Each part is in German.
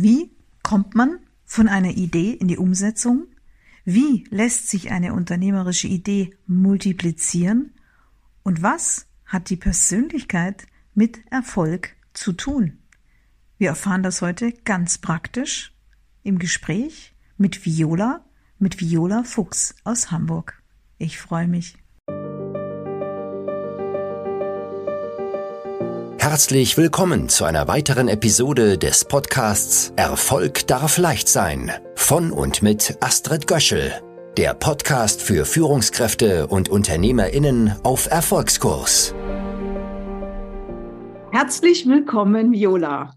Wie kommt man von einer Idee in die Umsetzung? Wie lässt sich eine unternehmerische Idee multiplizieren? Und was hat die Persönlichkeit mit Erfolg zu tun? Wir erfahren das heute ganz praktisch im Gespräch mit Viola, mit Viola Fuchs aus Hamburg. Ich freue mich. Herzlich willkommen zu einer weiteren Episode des Podcasts Erfolg darf leicht sein von und mit Astrid Göschel, der Podcast für Führungskräfte und Unternehmerinnen auf Erfolgskurs. Herzlich willkommen, Viola.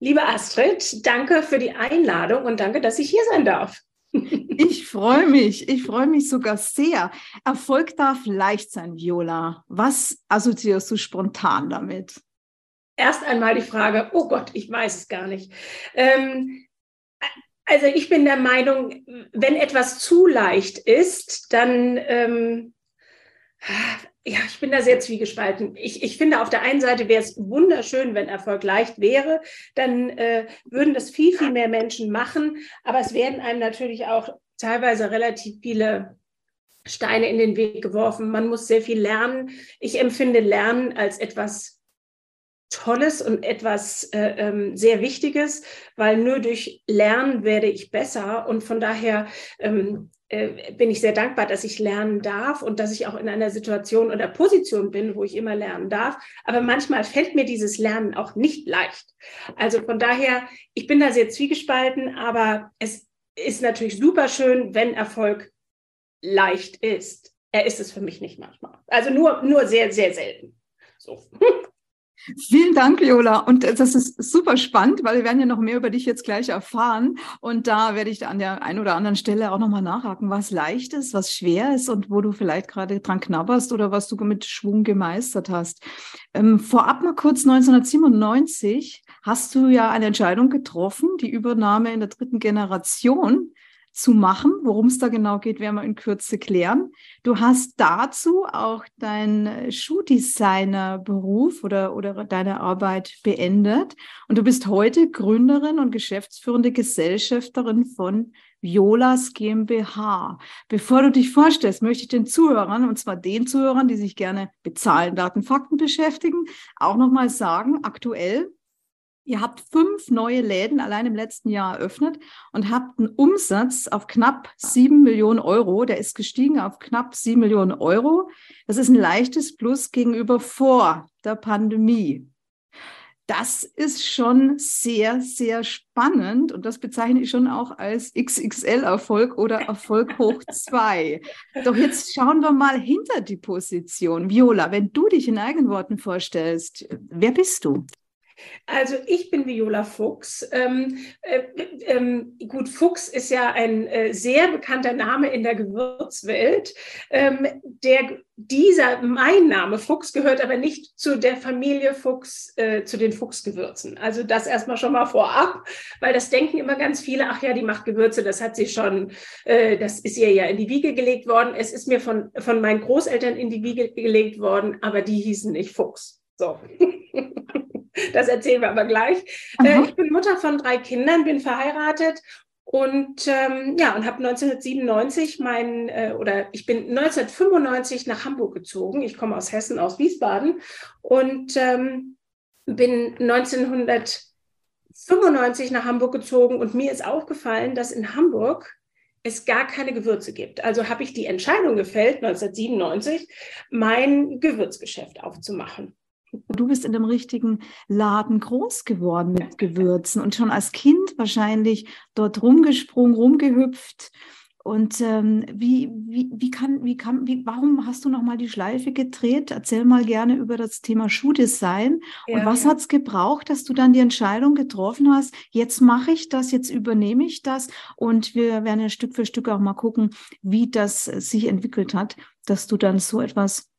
Liebe Astrid, danke für die Einladung und danke, dass ich hier sein darf. Ich freue mich, ich freue mich sogar sehr. Erfolg darf leicht sein, Viola. Was assoziierst du spontan damit? Erst einmal die Frage, oh Gott, ich weiß es gar nicht. Ähm, also ich bin der Meinung, wenn etwas zu leicht ist, dann ähm, ja, ich bin da sehr zwiegespalten. Ich, ich finde, auf der einen Seite wäre es wunderschön, wenn Erfolg leicht wäre. Dann äh, würden das viel, viel mehr Menschen machen. Aber es werden einem natürlich auch teilweise relativ viele Steine in den Weg geworfen. Man muss sehr viel lernen. Ich empfinde Lernen als etwas Tolles und etwas äh, ähm, sehr Wichtiges, weil nur durch Lernen werde ich besser. Und von daher ähm, äh, bin ich sehr dankbar, dass ich lernen darf und dass ich auch in einer Situation oder Position bin, wo ich immer lernen darf. Aber manchmal fällt mir dieses Lernen auch nicht leicht. Also von daher, ich bin da sehr zwiegespalten, aber es ist natürlich super schön, wenn Erfolg leicht ist. Er ist es für mich nicht manchmal. Also nur, nur sehr, sehr selten. So. Vielen Dank, Viola. Und das ist super spannend, weil wir werden ja noch mehr über dich jetzt gleich erfahren. Und da werde ich an der einen oder anderen Stelle auch nochmal nachhaken, was leicht ist, was schwer ist und wo du vielleicht gerade dran knabberst oder was du mit Schwung gemeistert hast. Ähm, vorab mal kurz 1997 hast du ja eine Entscheidung getroffen, die Übernahme in der dritten Generation zu machen. Worum es da genau geht, werden wir in Kürze klären. Du hast dazu auch deinen Schuhdesigner-Beruf oder, oder deine Arbeit beendet. Und du bist heute Gründerin und geschäftsführende Gesellschafterin von Violas GmbH. Bevor du dich vorstellst, möchte ich den Zuhörern, und zwar den Zuhörern, die sich gerne mit Zahlen, Daten, Fakten beschäftigen, auch nochmal sagen, aktuell Ihr habt fünf neue Läden allein im letzten Jahr eröffnet und habt einen Umsatz auf knapp sieben Millionen Euro. Der ist gestiegen auf knapp sieben Millionen Euro. Das ist ein leichtes Plus gegenüber vor der Pandemie. Das ist schon sehr, sehr spannend und das bezeichne ich schon auch als XXL-Erfolg oder Erfolg hoch zwei. Doch jetzt schauen wir mal hinter die Position. Viola, wenn du dich in eigenen Worten vorstellst, wer bist du? Also ich bin Viola Fuchs. Ähm, äh, ähm, gut, Fuchs ist ja ein äh, sehr bekannter Name in der Gewürzwelt. Ähm, der, dieser, mein Name Fuchs gehört aber nicht zu der Familie Fuchs, äh, zu den Fuchsgewürzen. Also das erstmal schon mal vorab, weil das denken immer ganz viele, ach ja, die macht Gewürze, das hat sie schon, äh, das ist ihr ja in die Wiege gelegt worden. Es ist mir von, von meinen Großeltern in die Wiege gelegt worden, aber die hießen nicht Fuchs. So. Das erzählen wir aber gleich. Äh, ich bin Mutter von drei Kindern, bin verheiratet und ähm, ja, und habe 1997 mein, äh, oder ich bin 1995 nach Hamburg gezogen. Ich komme aus Hessen, aus Wiesbaden und ähm, bin 1995 nach Hamburg gezogen und mir ist aufgefallen, dass in Hamburg es gar keine Gewürze gibt. Also habe ich die Entscheidung gefällt, 1997, mein Gewürzgeschäft aufzumachen. Du bist in dem richtigen Laden groß geworden mit Gewürzen und schon als Kind wahrscheinlich dort rumgesprungen, rumgehüpft. Und ähm, wie, wie, wie kann, wie kann, wie, warum hast du nochmal die Schleife gedreht? Erzähl mal gerne über das Thema Schuhdesign. Ja. Und was hat es gebraucht, dass du dann die Entscheidung getroffen hast, jetzt mache ich das, jetzt übernehme ich das. Und wir werden ja Stück für Stück auch mal gucken, wie das sich entwickelt hat, dass du dann so etwas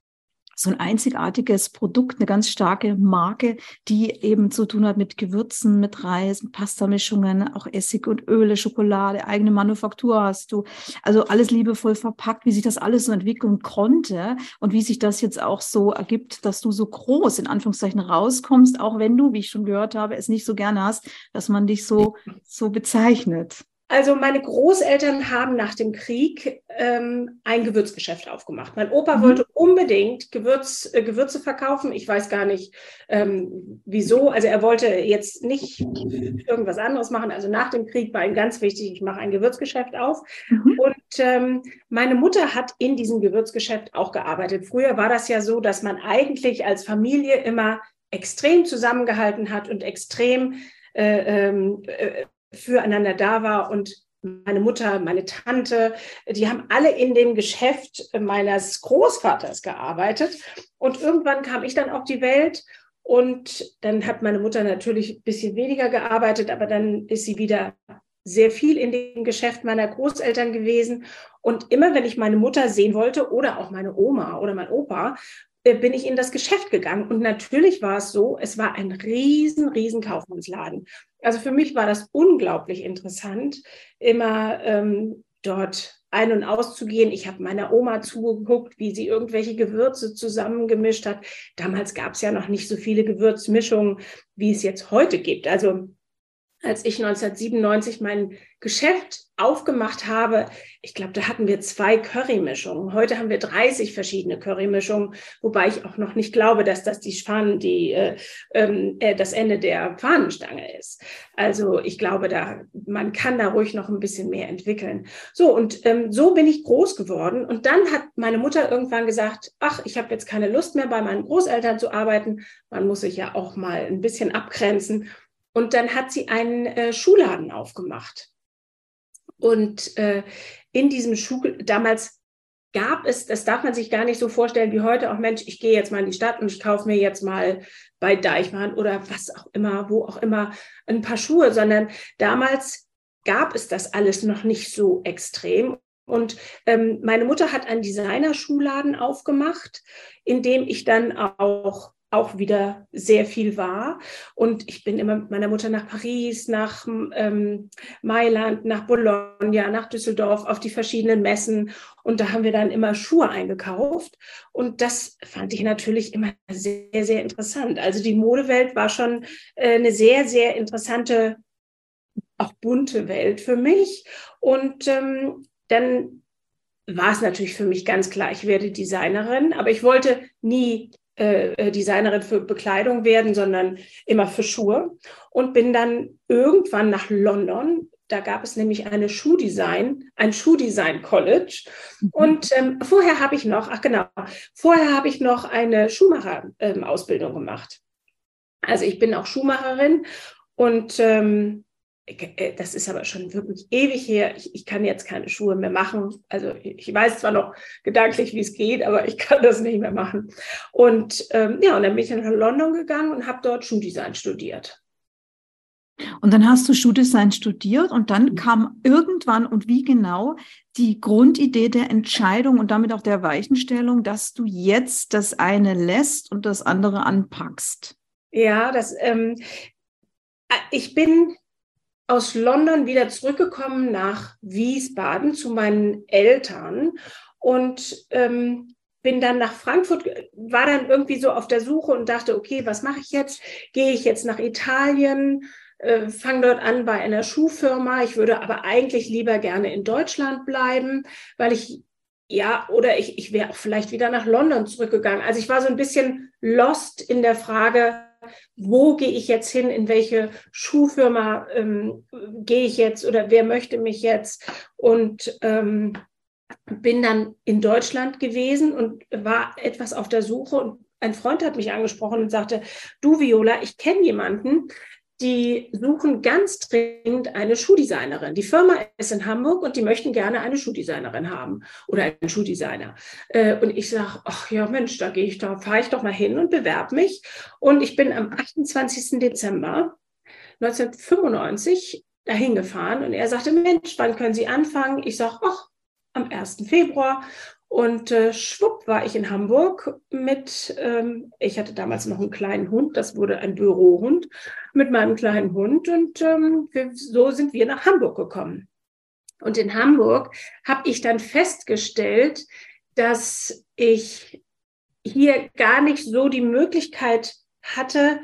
so ein einzigartiges Produkt, eine ganz starke Marke, die eben zu tun hat mit Gewürzen, mit Reis, mit Pastamischungen, auch Essig und Öle, Schokolade, eigene Manufaktur hast du. Also alles liebevoll verpackt, wie sich das alles so entwickeln konnte und wie sich das jetzt auch so ergibt, dass du so groß in Anführungszeichen rauskommst, auch wenn du, wie ich schon gehört habe, es nicht so gerne hast, dass man dich so, so bezeichnet. Also meine Großeltern haben nach dem Krieg ähm, ein Gewürzgeschäft aufgemacht. Mein Opa mhm. wollte unbedingt Gewürz, äh, Gewürze verkaufen. Ich weiß gar nicht ähm, wieso. Also er wollte jetzt nicht irgendwas anderes machen. Also nach dem Krieg war ihm ganz wichtig, ich mache ein Gewürzgeschäft auf. Mhm. Und ähm, meine Mutter hat in diesem Gewürzgeschäft auch gearbeitet. Früher war das ja so, dass man eigentlich als Familie immer extrem zusammengehalten hat und extrem äh, ähm, äh, füreinander da war und meine Mutter, meine Tante, die haben alle in dem Geschäft meines Großvaters gearbeitet. Und irgendwann kam ich dann auf die Welt und dann hat meine Mutter natürlich ein bisschen weniger gearbeitet, aber dann ist sie wieder sehr viel in dem Geschäft meiner Großeltern gewesen. Und immer wenn ich meine Mutter sehen wollte oder auch meine Oma oder mein Opa, äh, bin ich in das Geschäft gegangen. Und natürlich war es so, es war ein riesen, riesen Kaufmannsladen. Also für mich war das unglaublich interessant, immer ähm, dort ein- und auszugehen. Ich habe meiner Oma zugeguckt, wie sie irgendwelche Gewürze zusammengemischt hat. Damals gab es ja noch nicht so viele Gewürzmischungen, wie es jetzt heute gibt. Also als ich 1997 mein Geschäft aufgemacht habe, ich glaube, da hatten wir zwei Currymischungen. Heute haben wir 30 verschiedene Currymischungen, wobei ich auch noch nicht glaube, dass das die Fahnen, die äh, ähm, äh, das Ende der Fahnenstange ist. Also ich glaube, da man kann da ruhig noch ein bisschen mehr entwickeln. So und ähm, so bin ich groß geworden. Und dann hat meine Mutter irgendwann gesagt: Ach, ich habe jetzt keine Lust mehr, bei meinen Großeltern zu arbeiten. Man muss sich ja auch mal ein bisschen abgrenzen. Und dann hat sie einen äh, Schuhladen aufgemacht. Und äh, in diesem Schuh, damals gab es, das darf man sich gar nicht so vorstellen wie heute, auch Mensch, ich gehe jetzt mal in die Stadt und ich kaufe mir jetzt mal bei Deichmann oder was auch immer, wo auch immer, ein paar Schuhe, sondern damals gab es das alles noch nicht so extrem. Und ähm, meine Mutter hat einen Designer-Schuhladen aufgemacht, in dem ich dann auch auch wieder sehr viel war. Und ich bin immer mit meiner Mutter nach Paris, nach ähm, Mailand, nach Bologna, nach Düsseldorf auf die verschiedenen Messen. Und da haben wir dann immer Schuhe eingekauft. Und das fand ich natürlich immer sehr, sehr interessant. Also die Modewelt war schon äh, eine sehr, sehr interessante, auch bunte Welt für mich. Und ähm, dann war es natürlich für mich ganz klar, ich werde Designerin, aber ich wollte nie äh, äh, Designerin für Bekleidung werden, sondern immer für Schuhe. Und bin dann irgendwann nach London. Da gab es nämlich eine Schuhdesign, ein Schuhdesign College. Mhm. Und ähm, vorher habe ich noch, ach genau, vorher habe ich noch eine Schuhmacher-Ausbildung ähm, gemacht. Also ich bin auch Schuhmacherin und ähm, äh, das ist aber schon wirklich ewig her. Ich, ich, kann jetzt keine Schuhe mehr machen. Also ich weiß zwar noch gedanklich, wie es geht, aber ich kann das nicht mehr machen. Und ähm, ja, und dann bin ich nach London gegangen und habe dort Schuhdesign studiert. Und dann hast du Schuhdesign studiert und dann mhm. kam irgendwann und wie genau die Grundidee der Entscheidung und damit auch der Weichenstellung, dass du jetzt das eine lässt und das andere anpackst. Ja, das, ähm, äh, ich bin aus London wieder zurückgekommen nach Wiesbaden zu meinen Eltern und ähm, bin dann nach Frankfurt, war dann irgendwie so auf der Suche und dachte, okay, was mache ich jetzt? Gehe ich jetzt nach Italien? Äh, fange dort an bei einer Schuhfirma. Ich würde aber eigentlich lieber gerne in Deutschland bleiben, weil ich ja, oder ich, ich wäre auch vielleicht wieder nach London zurückgegangen. Also ich war so ein bisschen lost in der Frage, wo gehe ich jetzt hin, in welche Schuhfirma ähm, gehe ich jetzt oder wer möchte mich jetzt? Und ähm, bin dann in Deutschland gewesen und war etwas auf der Suche und ein Freund hat mich angesprochen und sagte, du Viola, ich kenne jemanden, die suchen ganz dringend eine Schuhdesignerin. Die Firma ist in Hamburg und die möchten gerne eine Schuhdesignerin haben oder einen Schuhdesigner. Äh, und ich sage, ach ja, Mensch, da gehe ich da, fahre ich doch mal hin und bewerbe mich. Und ich bin am 28. Dezember 1995 dahin gefahren und er sagte, Mensch, wann können Sie anfangen? Ich sage, ach, am 1. Februar. Und äh, schwupp war ich in Hamburg mit, ähm, ich hatte damals noch einen kleinen Hund, das wurde ein Bürohund, mit meinem kleinen Hund. Und ähm, wir, so sind wir nach Hamburg gekommen. Und in Hamburg habe ich dann festgestellt, dass ich hier gar nicht so die Möglichkeit hatte,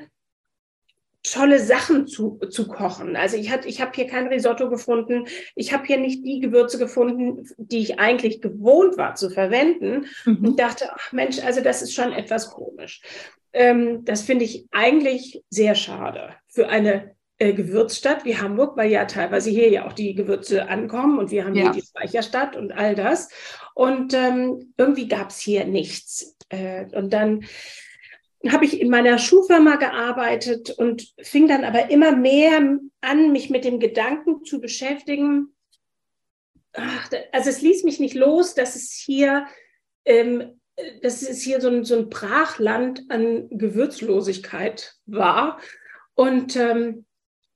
tolle Sachen zu, zu kochen. Also ich, ich habe hier kein Risotto gefunden. Ich habe hier nicht die Gewürze gefunden, die ich eigentlich gewohnt war zu verwenden. Mhm. Und dachte, ach Mensch, also das ist schon etwas komisch. Ähm, das finde ich eigentlich sehr schade für eine äh, Gewürzstadt wie Hamburg, weil ja teilweise hier ja auch die Gewürze ankommen und wir haben ja. hier die Speicherstadt und all das. Und ähm, irgendwie gab es hier nichts. Äh, und dann habe ich in meiner Schuhfirma gearbeitet und fing dann aber immer mehr an, mich mit dem Gedanken zu beschäftigen. Ach, also es ließ mich nicht los, dass es hier, ähm, dass es hier so ein, so ein Brachland an Gewürzlosigkeit war. Und ähm,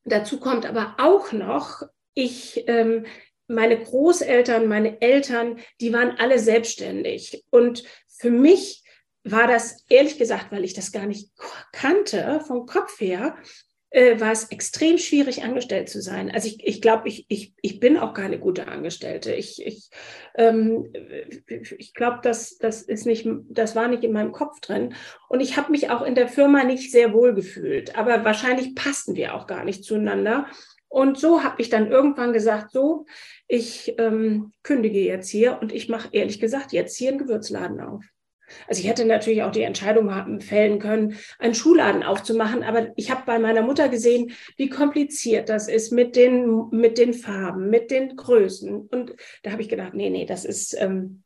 dazu kommt aber auch noch, ich, ähm, meine Großeltern, meine Eltern, die waren alle selbstständig. Und für mich war das ehrlich gesagt, weil ich das gar nicht kannte vom Kopf her, äh, war es extrem schwierig, angestellt zu sein. Also ich, ich glaube, ich, ich, ich bin auch keine gute Angestellte. Ich, ich, ähm, ich glaube, das, das, ist nicht, das war nicht in meinem Kopf drin. Und ich habe mich auch in der Firma nicht sehr wohl gefühlt. Aber wahrscheinlich passten wir auch gar nicht zueinander. Und so habe ich dann irgendwann gesagt, so, ich ähm, kündige jetzt hier und ich mache ehrlich gesagt jetzt hier einen Gewürzladen auf. Also ich hätte natürlich auch die Entscheidung fällen können, einen Schuhladen aufzumachen, aber ich habe bei meiner Mutter gesehen, wie kompliziert das ist mit den, mit den Farben, mit den Größen. Und da habe ich gedacht, nee, nee, das ist, ähm,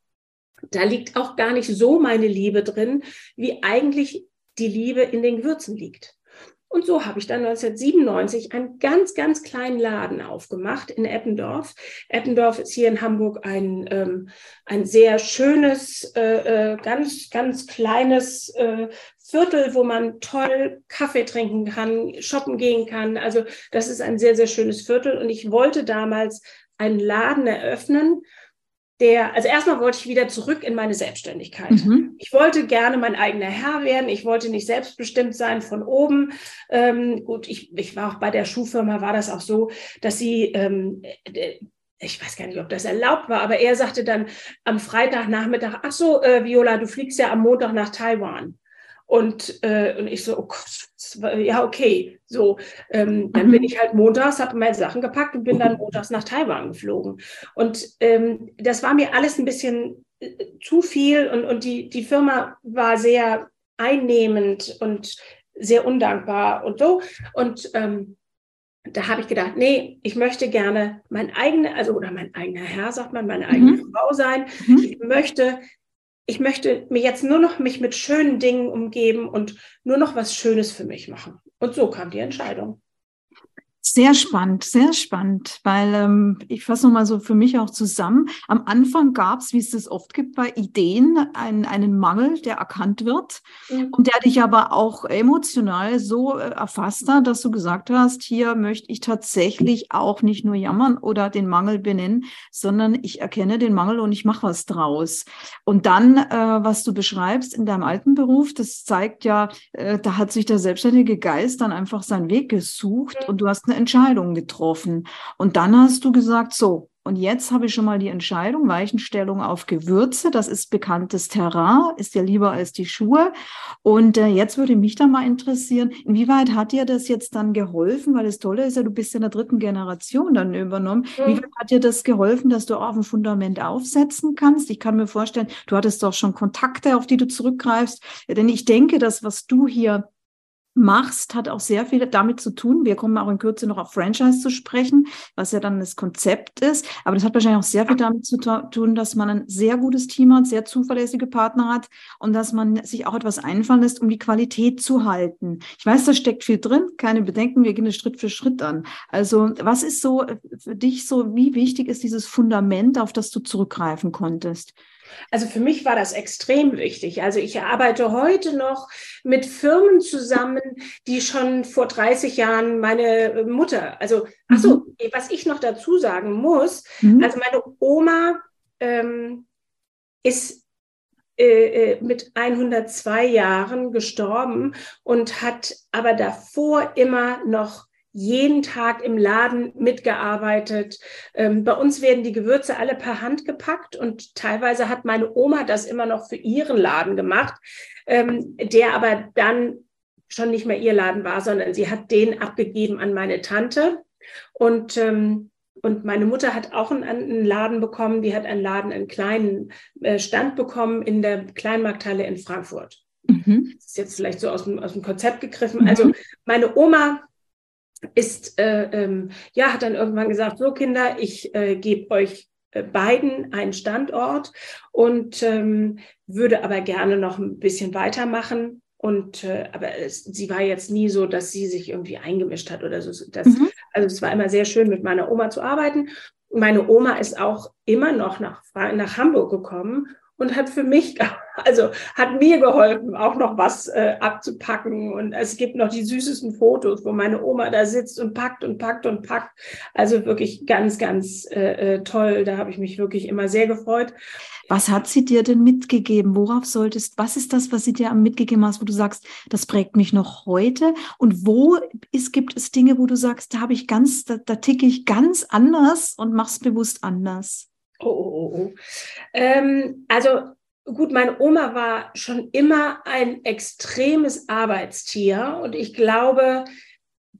da liegt auch gar nicht so meine Liebe drin, wie eigentlich die Liebe in den Gewürzen liegt. Und so habe ich dann 1997 einen ganz, ganz kleinen Laden aufgemacht in Eppendorf. Eppendorf ist hier in Hamburg ein, ähm, ein sehr schönes, äh, äh, ganz, ganz kleines äh, Viertel, wo man toll Kaffee trinken kann, shoppen gehen kann. Also das ist ein sehr, sehr schönes Viertel. Und ich wollte damals einen Laden eröffnen, der, also erstmal wollte ich wieder zurück in meine Selbstständigkeit. Mhm. Ich wollte gerne mein eigener Herr werden. Ich wollte nicht selbstbestimmt sein von oben. Ähm, gut, ich, ich war auch bei der Schuhfirma, war das auch so, dass sie, ähm, äh, ich weiß gar nicht, ob das erlaubt war, aber er sagte dann am Freitagnachmittag, ach so, äh, Viola, du fliegst ja am Montag nach Taiwan. Und, äh, und ich so, oh Gott, ja, okay. So, ähm, dann mhm. bin ich halt montags, habe meine Sachen gepackt und bin dann montags nach Taiwan geflogen. Und ähm, das war mir alles ein bisschen äh, zu viel und, und die, die Firma war sehr einnehmend und sehr undankbar und so. Und ähm, da habe ich gedacht, nee, ich möchte gerne mein eigener, also oder mein eigener Herr, sagt man, meine eigene mhm. Frau sein. Mhm. Ich möchte ich möchte mir jetzt nur noch mich mit schönen Dingen umgeben und nur noch was Schönes für mich machen. Und so kam die Entscheidung. Sehr spannend, sehr spannend, weil ähm, ich fasse nochmal so für mich auch zusammen. Am Anfang gab es, wie es das oft gibt bei Ideen, einen, einen Mangel, der erkannt wird mhm. und der dich aber auch emotional so äh, erfasst hat, dass du gesagt hast, hier möchte ich tatsächlich auch nicht nur jammern oder den Mangel benennen, sondern ich erkenne den Mangel und ich mache was draus. Und dann, äh, was du beschreibst in deinem alten Beruf, das zeigt ja, äh, da hat sich der selbstständige Geist dann einfach seinen Weg gesucht mhm. und du hast eine Entscheidung getroffen. Und dann hast du gesagt, so, und jetzt habe ich schon mal die Entscheidung, Weichenstellung auf Gewürze, das ist bekanntes Terrain, ist ja lieber als die Schuhe. Und äh, jetzt würde mich da mal interessieren, inwieweit hat dir das jetzt dann geholfen? Weil das Tolle ist ja, du bist in der dritten Generation dann übernommen. Mhm. Wie hat dir das geholfen, dass du auf ein Fundament aufsetzen kannst? Ich kann mir vorstellen, du hattest doch schon Kontakte, auf die du zurückgreifst. Denn ich denke, das, was du hier machst, hat auch sehr viel damit zu tun. Wir kommen auch in Kürze noch auf Franchise zu sprechen, was ja dann das Konzept ist. Aber das hat wahrscheinlich auch sehr viel damit zu tun, dass man ein sehr gutes Team hat, sehr zuverlässige Partner hat und dass man sich auch etwas einfallen lässt, um die Qualität zu halten. Ich weiß, da steckt viel drin, keine Bedenken, wir gehen es Schritt für Schritt an. Also was ist so für dich so, wie wichtig ist dieses Fundament, auf das du zurückgreifen konntest? Also für mich war das extrem wichtig. Also ich arbeite heute noch mit Firmen zusammen, die schon vor 30 Jahren meine Mutter, also, ach so, mhm. was ich noch dazu sagen muss, mhm. also meine Oma ähm, ist äh, äh mit 102 Jahren gestorben und hat aber davor immer noch jeden Tag im Laden mitgearbeitet. Ähm, bei uns werden die Gewürze alle per Hand gepackt und teilweise hat meine Oma das immer noch für ihren Laden gemacht, ähm, der aber dann schon nicht mehr ihr Laden war, sondern sie hat den abgegeben an meine Tante. Und, ähm, und meine Mutter hat auch einen, einen, Laden bekommen, die hat einen Laden, einen kleinen äh, Stand bekommen in der Kleinmarkthalle in Frankfurt. Mhm. Das ist jetzt vielleicht so aus dem, aus dem Konzept gegriffen. Mhm. Also meine Oma ist, äh, ähm, ja, hat dann irgendwann gesagt, so Kinder, ich äh, gebe euch äh, beiden einen Standort und ähm, würde aber gerne noch ein bisschen weitermachen. Und äh, aber es, sie war jetzt nie so, dass sie sich irgendwie eingemischt hat oder so. Das, mhm. Also es war immer sehr schön, mit meiner Oma zu arbeiten. Meine Oma ist auch immer noch nach, nach Hamburg gekommen und hat für mich, also hat mir geholfen, auch noch was äh, abzupacken. Und es gibt noch die süßesten Fotos, wo meine Oma da sitzt und packt und packt und packt. Also wirklich ganz, ganz äh, äh toll. Da habe ich mich wirklich immer sehr gefreut. Was hat sie dir denn mitgegeben? Worauf solltest, was ist das, was sie dir mitgegeben hast, wo du sagst, das prägt mich noch heute? Und wo ist, gibt es Dinge, wo du sagst, da habe ich ganz, da, da ticke ich ganz anders und mach's bewusst anders? Oh, oh, oh. oh. Ähm, also gut, meine Oma war schon immer ein extremes Arbeitstier und ich glaube,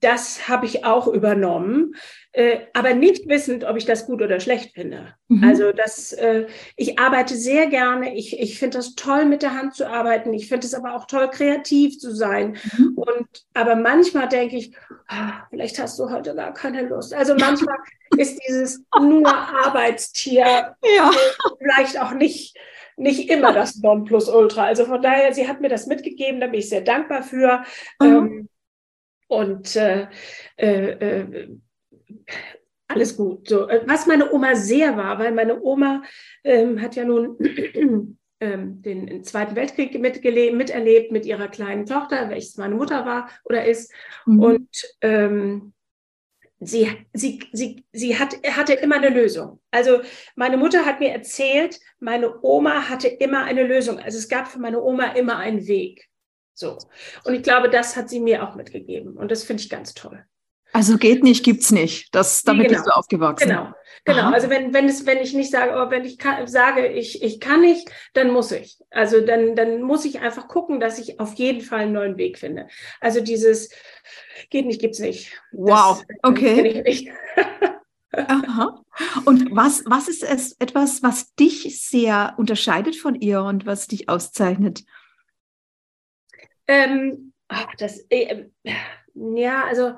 das habe ich auch übernommen, äh, aber nicht wissend, ob ich das gut oder schlecht finde. Mhm. Also das, äh, ich arbeite sehr gerne. Ich, ich finde das toll, mit der Hand zu arbeiten. Ich finde es aber auch toll, kreativ zu sein. Mhm. Und aber manchmal denke ich, ah, vielleicht hast du heute gar keine Lust. Also manchmal ist dieses nur Arbeitstier ja. Vielleicht auch nicht nicht immer das Nonplusultra. Also von daher, sie hat mir das mitgegeben, da bin ich sehr dankbar für. Mhm. Ähm, und äh, äh, äh, alles gut. So, äh, was meine Oma sehr war, weil meine Oma ähm, hat ja nun ähm, den Zweiten Weltkrieg miterlebt mit ihrer kleinen Tochter, welches meine Mutter war oder ist. Mhm. Und ähm, sie, sie, sie, sie hat, hatte immer eine Lösung. Also meine Mutter hat mir erzählt, meine Oma hatte immer eine Lösung. Also es gab für meine Oma immer einen Weg. So. Und ich glaube, das hat sie mir auch mitgegeben. Und das finde ich ganz toll. Also geht nicht, gibt's nicht. Das, damit genau. bist du aufgewachsen. Genau, genau. Aha. Also wenn, wenn es, wenn ich nicht sage, oh, wenn ich kann, sage, ich, ich kann nicht, dann muss ich. Also dann, dann muss ich einfach gucken, dass ich auf jeden Fall einen neuen Weg finde. Also dieses geht nicht, gibt's nicht. Wow, das, okay. Aha. Und was, was ist es etwas, was dich sehr unterscheidet von ihr und was dich auszeichnet? Ähm, ach, das, äh, ja, also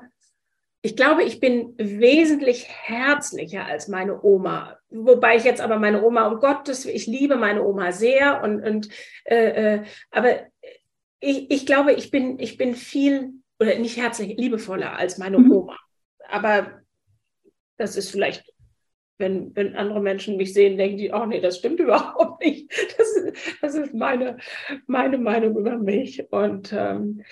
ich glaube, ich bin wesentlich herzlicher als meine Oma. Wobei ich jetzt aber meine Oma, um Gottes, ich liebe meine Oma sehr und, und äh, äh, aber ich, ich glaube, ich bin, ich bin viel, oder nicht herzlich, liebevoller als meine mhm. Oma. Aber das ist vielleicht wenn, wenn andere Menschen mich sehen, denken die, oh nee, das stimmt überhaupt nicht. Das, das ist meine, meine Meinung über mich. Und ähm,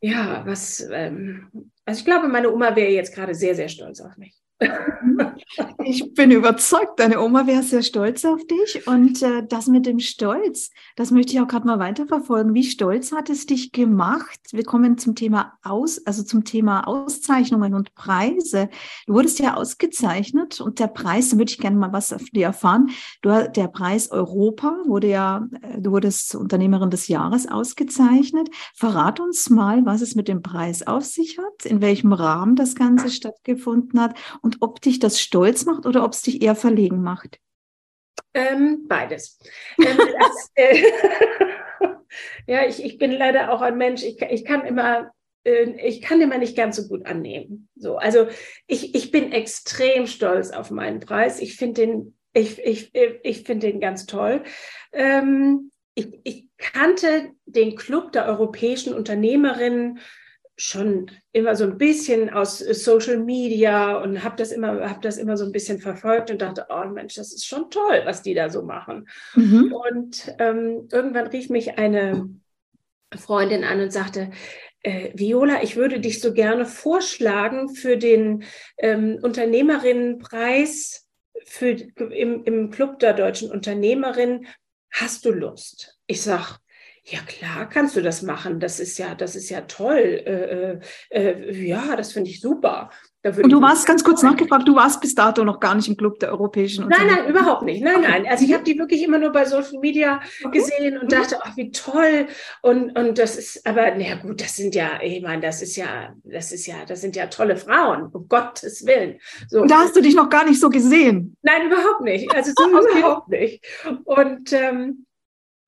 ja, was, ähm, also ich glaube, meine Oma wäre jetzt gerade sehr, sehr stolz auf mich. Ich bin überzeugt, deine Oma wäre sehr stolz auf dich. Und äh, das mit dem Stolz, das möchte ich auch gerade mal weiterverfolgen. Wie stolz hat es dich gemacht? Wir kommen zum Thema Aus, also zum Thema Auszeichnungen und Preise. Du wurdest ja ausgezeichnet und der Preis, da würde ich gerne mal was von dir erfahren. Du, der Preis Europa wurde ja, äh, du wurdest Unternehmerin des Jahres ausgezeichnet. Verrat uns mal, was es mit dem Preis auf sich hat, in welchem Rahmen das Ganze stattgefunden hat und ob dich das stolz macht oder ob es dich eher verlegen macht? Ähm, beides. Ähm, das, äh, ja, ich, ich bin leider auch ein Mensch, ich, ich kann immer äh, ich kann immer nicht ganz so gut annehmen. So, also ich, ich bin extrem stolz auf meinen Preis. Ich finde den, ich, ich, ich finde den ganz toll. Ähm, ich, ich kannte den Club der europäischen Unternehmerinnen schon immer so ein bisschen aus Social Media und habe das immer habe das immer so ein bisschen verfolgt und dachte, oh Mensch, das ist schon toll, was die da so machen. Mhm. Und ähm, irgendwann rief mich eine Freundin an und sagte, äh, Viola, ich würde dich so gerne vorschlagen für den ähm, Unternehmerinnenpreis für, im, im Club der deutschen Unternehmerinnen hast du Lust? Ich sag, ja klar, kannst du das machen. Das ist ja, das ist ja toll. Äh, äh, äh ja, das finde ich super. Und du warst ganz kurz nachgefragt, du warst bis dato noch gar nicht im Club der europäischen Unternehmen. Nein, nein, überhaupt nicht. Nein, nein. Also ich habe die wirklich immer nur bei Social Media okay. gesehen und mhm. dachte, ach, wie toll. Und, und das ist, aber na gut, das sind ja, ich meine, das ist ja, das ist ja, das sind ja tolle Frauen, um Gottes Willen. So. Und da hast du dich noch gar nicht so gesehen. Nein, überhaupt nicht. Also so okay. überhaupt nicht. Und ähm,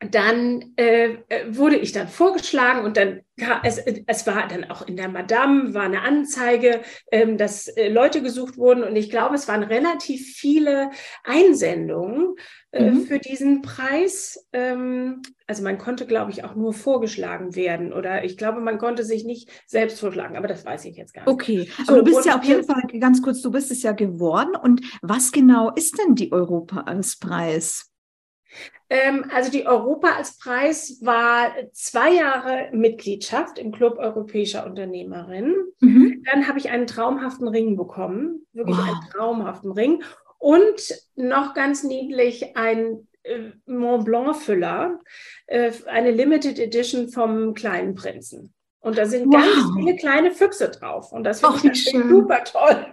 dann äh, wurde ich dann vorgeschlagen und dann es, es war dann auch in der Madame war eine Anzeige, ähm, dass äh, Leute gesucht wurden und ich glaube, es waren relativ viele Einsendungen äh, mhm. für diesen Preis. Ähm, also man konnte, glaube ich, auch nur vorgeschlagen werden oder ich glaube, man konnte sich nicht selbst vorschlagen, aber das weiß ich jetzt gar nicht. Okay, so, aber du bist ja auf jeden Fall ganz kurz, du bist es ja geworden und was genau ist denn die Europa als Preis? Ähm, also die Europa als Preis war zwei Jahre Mitgliedschaft im Club Europäischer Unternehmerinnen. Mhm. Dann habe ich einen traumhaften Ring bekommen, wirklich wow. einen traumhaften Ring. Und noch ganz niedlich ein äh, Mont Blanc Füller, äh, eine Limited Edition vom Kleinen Prinzen. Und da sind wow. ganz viele kleine Füchse drauf. Und das finde ich super toll.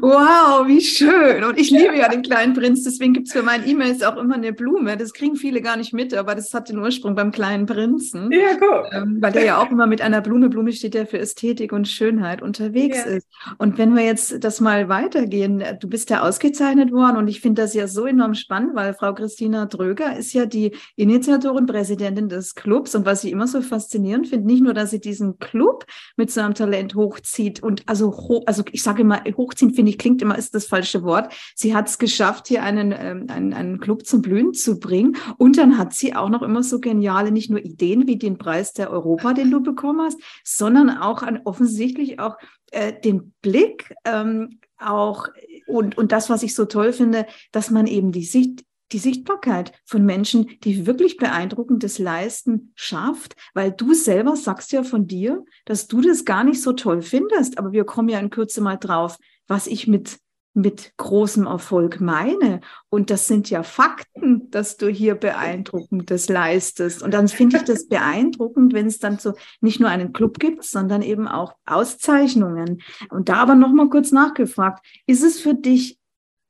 Wow, wie schön. Und ich liebe ja, den kleinen Prinz, deswegen gibt es für meine E-Mails auch immer eine Blume. Das kriegen viele gar nicht mit, aber das hat den Ursprung beim kleinen Prinzen. Ja, cool. Ähm, weil der ja auch immer mit einer Blume, Blume steht ja für Ästhetik und Schönheit unterwegs ja. ist. Und wenn wir jetzt das mal weitergehen, du bist ja ausgezeichnet worden und ich finde das ja so enorm spannend, weil Frau Christina Dröger ist ja die Initiatorin, Präsidentin des Clubs und was ich immer so faszinierend finde, nicht nur, dass sie diesen Club mit so einem Talent hochzieht und also, hoch, also ich sage immer, hochziehen, finde ich, klingt immer, ist das falsche Wort. Sie hat es geschafft, hier einen, ähm, einen, einen Club zum Blühen zu bringen. Und dann hat sie auch noch immer so geniale, nicht nur Ideen wie den Preis der Europa, den du bekommen hast, sondern auch an, offensichtlich auch äh, den Blick, ähm, auch und, und das, was ich so toll finde, dass man eben die Sicht, die Sichtbarkeit von Menschen, die wirklich beeindruckendes Leisten schafft, weil du selber sagst ja von dir, dass du das gar nicht so toll findest, aber wir kommen ja in Kürze mal drauf, was ich mit mit großem Erfolg meine. Und das sind ja Fakten, dass du hier beeindruckendes leistest. Und dann finde ich das beeindruckend, wenn es dann so nicht nur einen Club gibt, sondern eben auch Auszeichnungen. Und da aber noch mal kurz nachgefragt, ist es für dich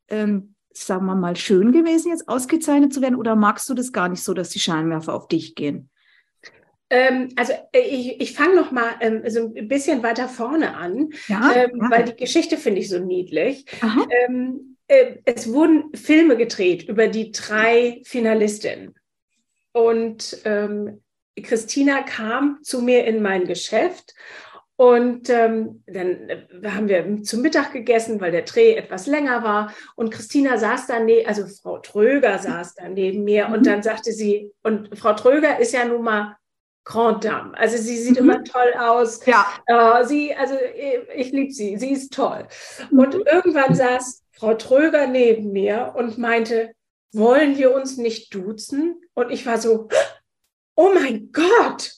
ähm, sagen wir mal, schön gewesen, jetzt ausgezeichnet zu werden? Oder magst du das gar nicht so, dass die Scheinwerfer auf dich gehen? Ähm, also äh, ich, ich fange noch mal ähm, so ein bisschen weiter vorne an, ja, ähm, ja. weil die Geschichte finde ich so niedlich. Ähm, äh, es wurden Filme gedreht über die drei Finalistinnen. Und ähm, Christina kam zu mir in mein Geschäft und ähm, dann äh, haben wir zum Mittag gegessen, weil der Dreh etwas länger war. Und Christina saß da neben, also Frau Tröger saß da neben mir. Und mhm. dann sagte sie, und Frau Tröger ist ja nun mal Grand Dame. Also sie sieht mhm. immer toll aus. Ja. Äh, sie, also äh, ich liebe sie, sie ist toll. Mhm. Und irgendwann saß Frau Tröger neben mir und meinte, wollen wir uns nicht duzen? Und ich war so, oh mein Gott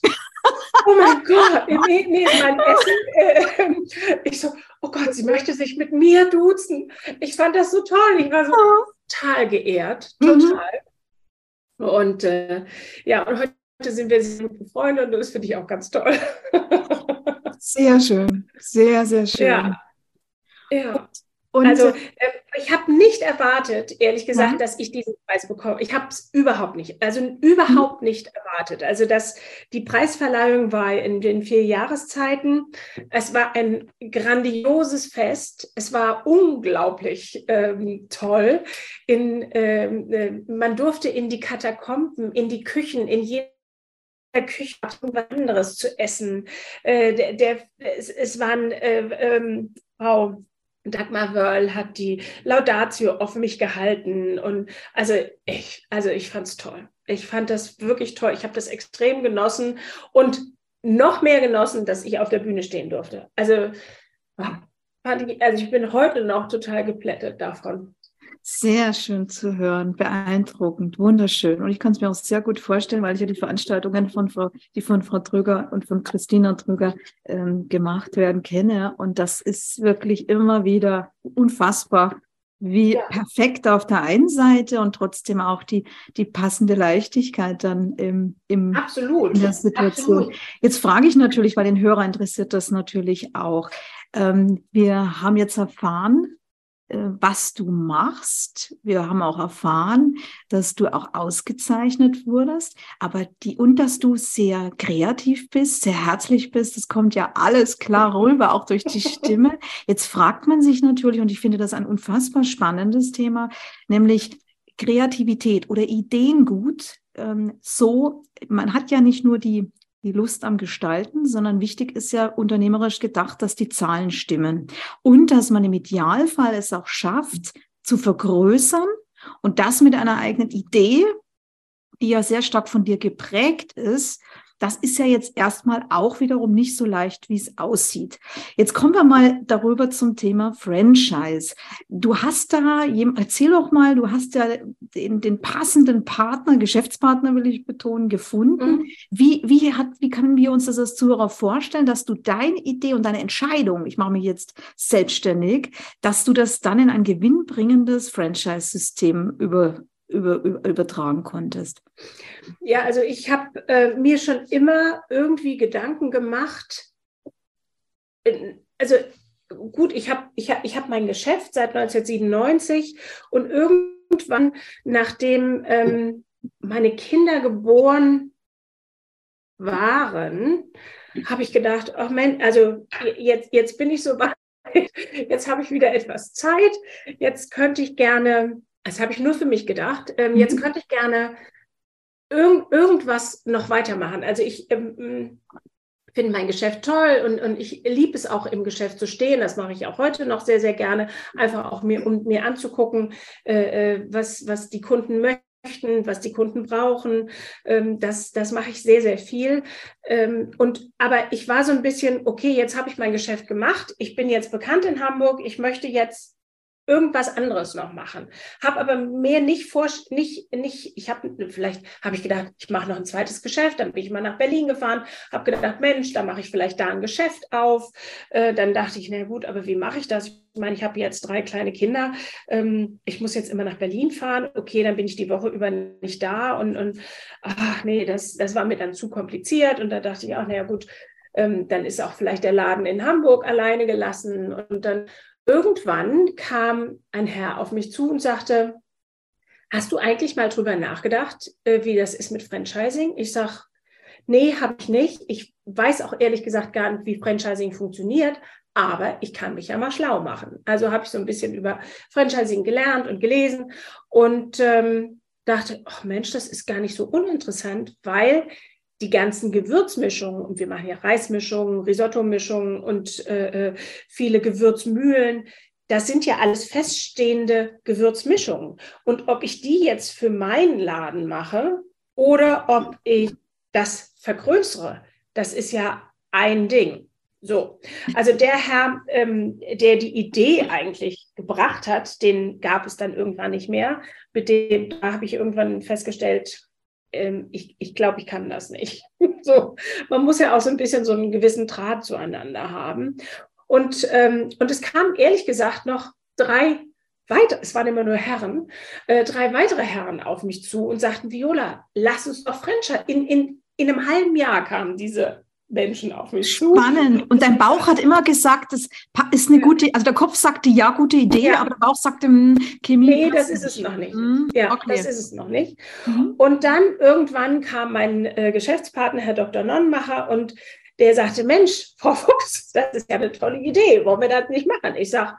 oh mein Gott, nee, nee, mein Essen. Äh, ich so, oh Gott, sie möchte sich mit mir duzen. Ich fand das so toll. Ich war so total geehrt, mhm. total. Mhm. Und äh, ja, und heute sind wir sehr gut befreundet und das finde ich auch ganz toll. sehr schön, sehr, sehr schön. Ja. ja. Und also äh, ich habe nicht erwartet, ehrlich gesagt, ja. dass ich diesen Preis bekomme. Ich habe es überhaupt nicht, also überhaupt nicht erwartet. Also dass die Preisverleihung war in den vier Jahreszeiten. Es war ein grandioses Fest. Es war unglaublich ähm, toll. In, ähm, äh, man durfte in die Katakomben, in die Küchen, in jeder Küche was anderes zu essen. Äh, der, der, es, es waren äh, ähm, Frau Dagmar Wörl hat die Laudatio auf mich gehalten und also ich, also ich fand es toll. Ich fand das wirklich toll. Ich habe das extrem genossen und noch mehr genossen, dass ich auf der Bühne stehen durfte. Also, also ich bin heute noch total geplättet davon. Sehr schön zu hören, beeindruckend, wunderschön. Und ich kann es mir auch sehr gut vorstellen, weil ich ja die Veranstaltungen von Frau, die von Frau Trüger und von Christina Trüger ähm, gemacht werden, kenne. Und das ist wirklich immer wieder unfassbar wie ja. perfekt auf der einen Seite und trotzdem auch die, die passende Leichtigkeit dann im, im, Absolut. in der Situation. Absolut. Jetzt frage ich natürlich, weil den Hörer interessiert das natürlich auch. Ähm, wir haben jetzt erfahren, was du machst. Wir haben auch erfahren, dass du auch ausgezeichnet wurdest, aber die und dass du sehr kreativ bist, sehr herzlich bist. Das kommt ja alles klar rüber, auch durch die Stimme. Jetzt fragt man sich natürlich, und ich finde das ein unfassbar spannendes Thema, nämlich Kreativität oder Ideengut. Ähm, so, man hat ja nicht nur die die Lust am Gestalten, sondern wichtig ist ja unternehmerisch gedacht, dass die Zahlen stimmen. Und dass man im Idealfall es auch schafft, zu vergrößern und das mit einer eigenen Idee, die ja sehr stark von dir geprägt ist, das ist ja jetzt erstmal auch wiederum nicht so leicht, wie es aussieht. Jetzt kommen wir mal darüber zum Thema Franchise. Du hast da, erzähl doch mal, du hast ja den, den passenden Partner, Geschäftspartner will ich betonen, gefunden. Mhm. Wie, wie, hat, wie können wir uns das als Zuhörer vorstellen, dass du deine Idee und deine Entscheidung, ich mache mich jetzt selbstständig, dass du das dann in ein gewinnbringendes Franchise-System über, über, über, übertragen konntest? Ja, also ich habe äh, mir schon immer irgendwie Gedanken gemacht. also gut, ich habe ich hab, ich hab mein Geschäft seit 1997 und irgendwann, nachdem ähm, meine Kinder geboren waren, habe ich gedacht, ach Mensch, also jetzt, jetzt bin ich so weit, jetzt habe ich wieder etwas Zeit, jetzt könnte ich gerne das habe ich nur für mich gedacht. Ähm, mhm. Jetzt könnte ich gerne irg irgendwas noch weitermachen. Also ich ähm, finde mein Geschäft toll und, und ich liebe es auch im Geschäft zu stehen. Das mache ich auch heute noch sehr, sehr gerne. Einfach auch mir, um mir anzugucken, äh, äh was, was die Kunden möchten was die Kunden brauchen. Ähm, das, das mache ich sehr, sehr viel. Ähm, und, aber ich war so ein bisschen, okay, jetzt habe ich mein Geschäft gemacht. Ich bin jetzt bekannt in Hamburg. Ich möchte jetzt irgendwas anderes noch machen. Habe aber mehr nicht vor, nicht, nicht, ich habe, vielleicht habe ich gedacht, ich mache noch ein zweites Geschäft, dann bin ich mal nach Berlin gefahren, habe gedacht, Mensch, da mache ich vielleicht da ein Geschäft auf. Äh, dann dachte ich, na gut, aber wie mache ich das? Ich meine, ich habe jetzt drei kleine Kinder, ähm, ich muss jetzt immer nach Berlin fahren, okay, dann bin ich die Woche über nicht da und, und ach nee, das, das war mir dann zu kompliziert und da dachte ich, ach naja gut, ähm, dann ist auch vielleicht der Laden in Hamburg alleine gelassen und dann irgendwann kam ein Herr auf mich zu und sagte, hast du eigentlich mal drüber nachgedacht, äh, wie das ist mit Franchising? Ich sage, nee, habe ich nicht. Ich weiß auch ehrlich gesagt gar nicht, wie Franchising funktioniert, aber ich kann mich ja mal schlau machen. Also habe ich so ein bisschen über Franchising gelernt und gelesen und ähm, dachte, ach Mensch, das ist gar nicht so uninteressant, weil die ganzen Gewürzmischungen, und wir machen ja Reismischungen, Risotto-Mischungen und äh, äh, viele Gewürzmühlen, das sind ja alles feststehende Gewürzmischungen. Und ob ich die jetzt für meinen Laden mache oder ob ich das vergrößere, das ist ja ein Ding. So, also der Herr, ähm, der die Idee eigentlich gebracht hat, den gab es dann irgendwann nicht mehr. Mit dem da habe ich irgendwann festgestellt, ähm, ich, ich glaube, ich kann das nicht. so, man muss ja auch so ein bisschen so einen gewissen Draht zueinander haben. Und, ähm, und es kamen ehrlich gesagt noch drei weiter, es waren immer nur Herren, äh, drei weitere Herren auf mich zu und sagten, Viola, lass uns doch Franchise. In, in, in einem halben Jahr kamen diese Menschen auf mich zu. Spannend. Und dein Bauch hat immer gesagt, das ist eine gute, also der Kopf sagte ja, gute Idee, ja. aber der Bauch sagte hm, Chemie. Nee, das ist es noch nicht. Mhm. Ja, okay. das ist es noch nicht. Mhm. Und dann irgendwann kam mein äh, Geschäftspartner, Herr Dr. Nonnenmacher, und der sagte, Mensch, Frau Fuchs, das ist ja eine tolle Idee, wollen wir das nicht machen? Ich sage,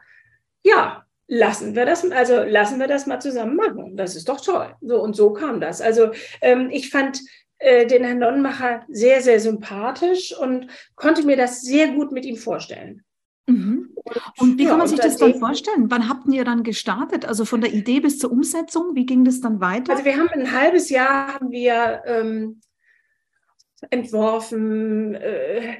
ja, lassen wir das, also lassen wir das mal zusammen machen. Das ist doch toll. So und so kam das. Also ähm, ich fand äh, den Herrn Nonnenmacher sehr, sehr sympathisch und konnte mir das sehr gut mit ihm vorstellen. Mhm. Und wie kann man sich das dann vorstellen? Wann habt ihr dann gestartet? Also von der Idee bis zur Umsetzung, wie ging das dann weiter? Also wir haben ein halbes Jahr haben wir ähm, entworfen, äh,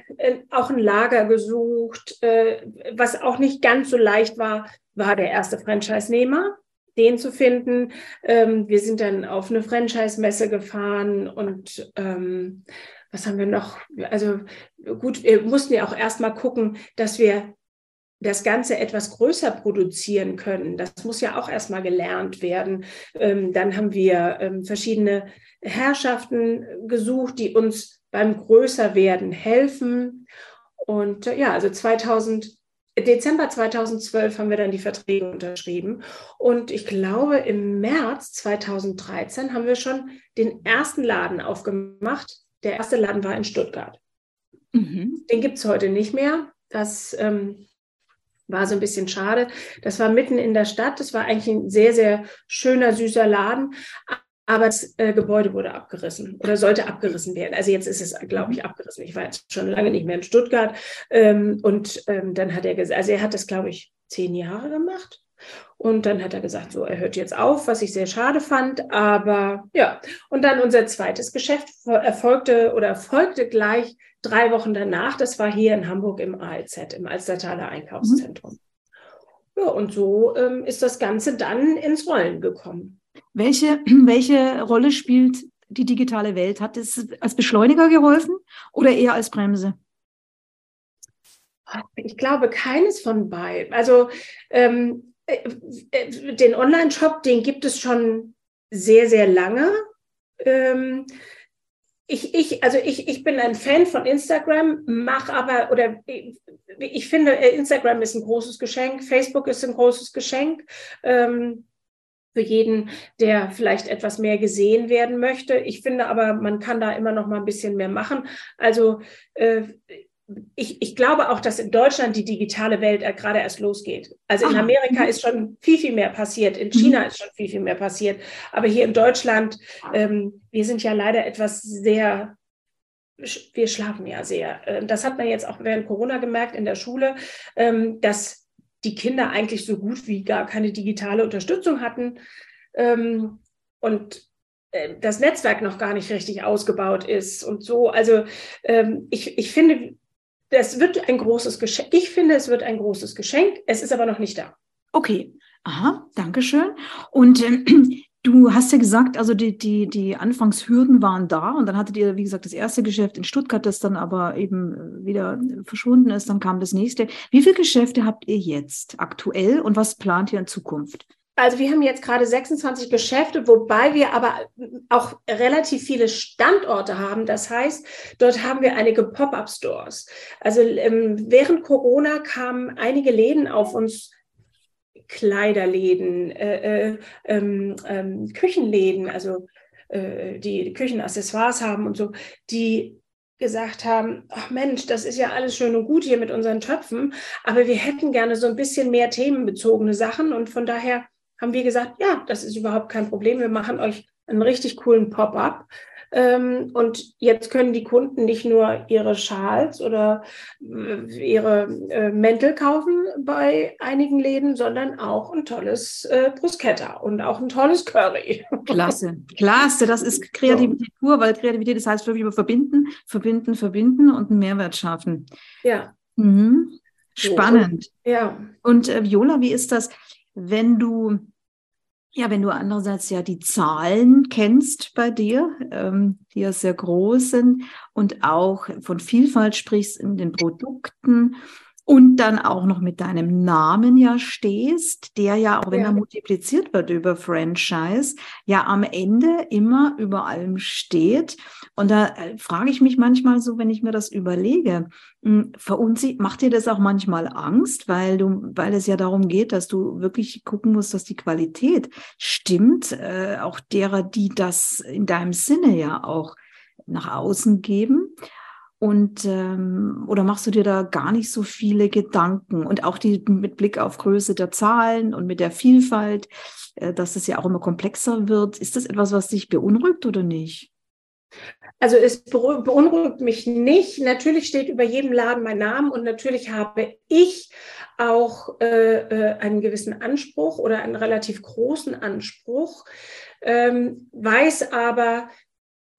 auch ein Lager gesucht. Äh, was auch nicht ganz so leicht war, war der erste Franchise-Nehmer den zu finden. Ähm, wir sind dann auf eine Franchise-Messe gefahren und ähm, was haben wir noch? Also gut, wir mussten ja auch erstmal gucken, dass wir das Ganze etwas größer produzieren können. Das muss ja auch erstmal gelernt werden. Ähm, dann haben wir ähm, verschiedene Herrschaften gesucht, die uns beim Größerwerden helfen. Und äh, ja, also 2000, Dezember 2012 haben wir dann die Verträge unterschrieben. Und ich glaube, im März 2013 haben wir schon den ersten Laden aufgemacht. Der erste Laden war in Stuttgart. Mhm. Den gibt es heute nicht mehr. Das ähm, war so ein bisschen schade. Das war mitten in der Stadt. Das war eigentlich ein sehr, sehr schöner, süßer Laden. Aber das äh, Gebäude wurde abgerissen oder sollte abgerissen werden. Also jetzt ist es, glaube ich, abgerissen. Ich war jetzt schon lange nicht mehr in Stuttgart. Ähm, und ähm, dann hat er gesagt, also er hat das, glaube ich, zehn Jahre gemacht. Und dann hat er gesagt, so, er hört jetzt auf, was ich sehr schade fand. Aber ja, und dann unser zweites Geschäft erfolgte oder folgte gleich drei Wochen danach. Das war hier in Hamburg im ALZ, im Alstertaler Einkaufszentrum. Mhm. Ja, und so ähm, ist das Ganze dann ins Rollen gekommen. Welche, welche Rolle spielt die digitale Welt? Hat es als Beschleuniger geholfen oder eher als Bremse? Ich glaube, keines von beiden. Also ähm, äh, den Online-Shop, den gibt es schon sehr, sehr lange. Ähm, ich, ich, also ich, ich bin ein Fan von Instagram, mache aber, oder ich, ich, finde, äh, Instagram ist ein großes Geschenk, Facebook ist ein großes Geschenk. Ähm, für jeden, der vielleicht etwas mehr gesehen werden möchte. Ich finde aber, man kann da immer noch mal ein bisschen mehr machen. Also äh, ich, ich glaube auch, dass in Deutschland die digitale Welt gerade erst losgeht. Also in Amerika ist schon viel, viel mehr passiert, in China mhm. ist schon viel, viel mehr passiert. Aber hier in Deutschland, ähm, wir sind ja leider etwas sehr, wir schlafen ja sehr. Ähm, das hat man jetzt auch während Corona gemerkt in der Schule, ähm, dass die Kinder eigentlich so gut wie gar keine digitale Unterstützung hatten. Ähm, und äh, das Netzwerk noch gar nicht richtig ausgebaut ist und so. Also ähm, ich, ich finde, das wird ein großes Geschenk. Ich finde, es wird ein großes Geschenk. Es ist aber noch nicht da. Okay. Aha, danke schön. Und ähm, du hast ja gesagt, also die, die, die Anfangshürden waren da und dann hattet ihr, wie gesagt, das erste Geschäft in Stuttgart, das dann aber eben wieder verschwunden ist. Dann kam das nächste. Wie viele Geschäfte habt ihr jetzt aktuell und was plant ihr in Zukunft? Also wir haben jetzt gerade 26 Geschäfte, wobei wir aber auch relativ viele Standorte haben. Das heißt, dort haben wir einige Pop-up-Stores. Also ähm, während Corona kamen einige Läden auf uns Kleiderläden, äh, äh, ähm, ähm, Küchenläden, also äh, die Küchenaccessoires haben und so, die gesagt haben, ach Mensch, das ist ja alles schön und gut hier mit unseren Töpfen, aber wir hätten gerne so ein bisschen mehr themenbezogene Sachen und von daher haben wir gesagt, ja, das ist überhaupt kein Problem. Wir machen euch einen richtig coolen Pop-up. Ähm, und jetzt können die Kunden nicht nur ihre Schals oder äh, ihre äh, Mäntel kaufen bei einigen Läden, sondern auch ein tolles äh, Bruschetta und auch ein tolles Curry. Klasse, klasse. Das ist Kreativität pur, weil Kreativität, das heißt wirklich über verbinden, verbinden, verbinden und einen Mehrwert schaffen. Ja. Mhm. Spannend. Ja. Und äh, Viola, wie ist das? wenn du ja, wenn du andererseits ja die Zahlen kennst bei dir, ähm, die ja sehr groß sind und auch von Vielfalt sprichst in den Produkten und dann auch noch mit deinem Namen ja stehst, der ja, auch wenn ja. er multipliziert wird über Franchise, ja am Ende immer über allem steht. Und da äh, frage ich mich manchmal so, wenn ich mir das überlege, hm, macht dir das auch manchmal Angst, weil du, weil es ja darum geht, dass du wirklich gucken musst, dass die Qualität stimmt, äh, auch derer, die das in deinem Sinne ja auch nach außen geben. Und ähm, oder machst du dir da gar nicht so viele Gedanken? Und auch die mit Blick auf Größe der Zahlen und mit der Vielfalt, äh, dass es ja auch immer komplexer wird. Ist das etwas, was dich beunruhigt oder nicht? Also es beunruhigt mich nicht. Natürlich steht über jedem Laden mein Name und natürlich habe ich auch äh, äh einen gewissen Anspruch oder einen relativ großen Anspruch, ähm, weiß aber,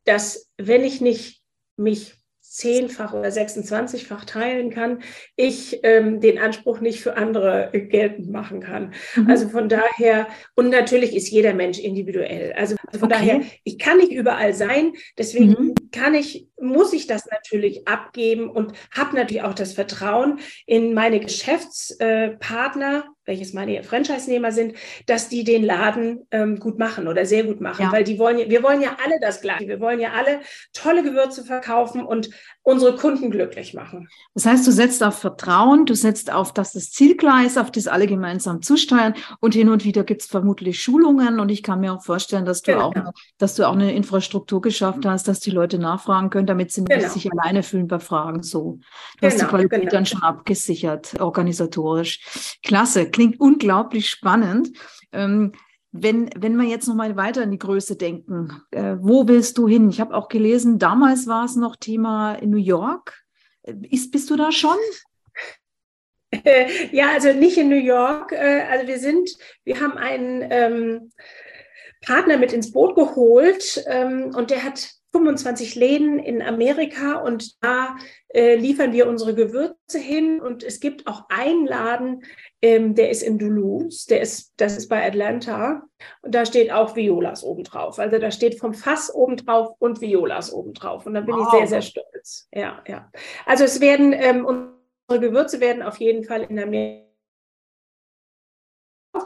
dass wenn ich nicht mich zehnfach oder 26-fach teilen kann, ich ähm, den Anspruch nicht für andere geltend machen kann. Mhm. Also von daher, und natürlich ist jeder Mensch individuell. Also, von okay. daher, ich kann nicht überall sein, deswegen mhm. Kann ich, muss ich das natürlich abgeben und habe natürlich auch das Vertrauen in meine Geschäftspartner, welches meine Franchise-Nehmer sind, dass die den Laden ähm, gut machen oder sehr gut machen, ja. weil die wollen, wir wollen ja alle das Gleiche. Wir wollen ja alle tolle Gewürze verkaufen und unsere Kunden glücklich machen. Das heißt, du setzt auf Vertrauen, du setzt auf, dass das Ziel klar ist, auf das alle gemeinsam zusteuern und hin und wieder gibt es vermutlich Schulungen und ich kann mir auch vorstellen, dass du, genau. auch, dass du auch eine Infrastruktur geschafft hast, dass die Leute nachfragen können, damit sie genau. nicht sich alleine fühlen bei Fragen. So, du genau, hast die genau, Qualität genau. dann schon abgesichert, organisatorisch. Klasse, klingt unglaublich spannend. Ähm, wenn, wenn wir jetzt noch mal weiter in die Größe denken, äh, wo willst du hin? Ich habe auch gelesen, damals war es noch Thema in New York. Äh, ist, bist du da schon? Ja, also nicht in New York. Äh, also wir sind, wir haben einen ähm, Partner mit ins Boot geholt ähm, und der hat 25 Läden in Amerika und da äh, liefern wir unsere Gewürze hin. Und es gibt auch einen Laden, ähm, der ist in Duluth, der ist, das ist bei Atlanta. Und da steht auch Violas obendrauf. Also da steht vom Fass obendrauf und Violas obendrauf. Und da bin wow. ich sehr, sehr stolz. Ja, ja. Also es werden, ähm, unsere Gewürze werden auf jeden Fall in Amerika.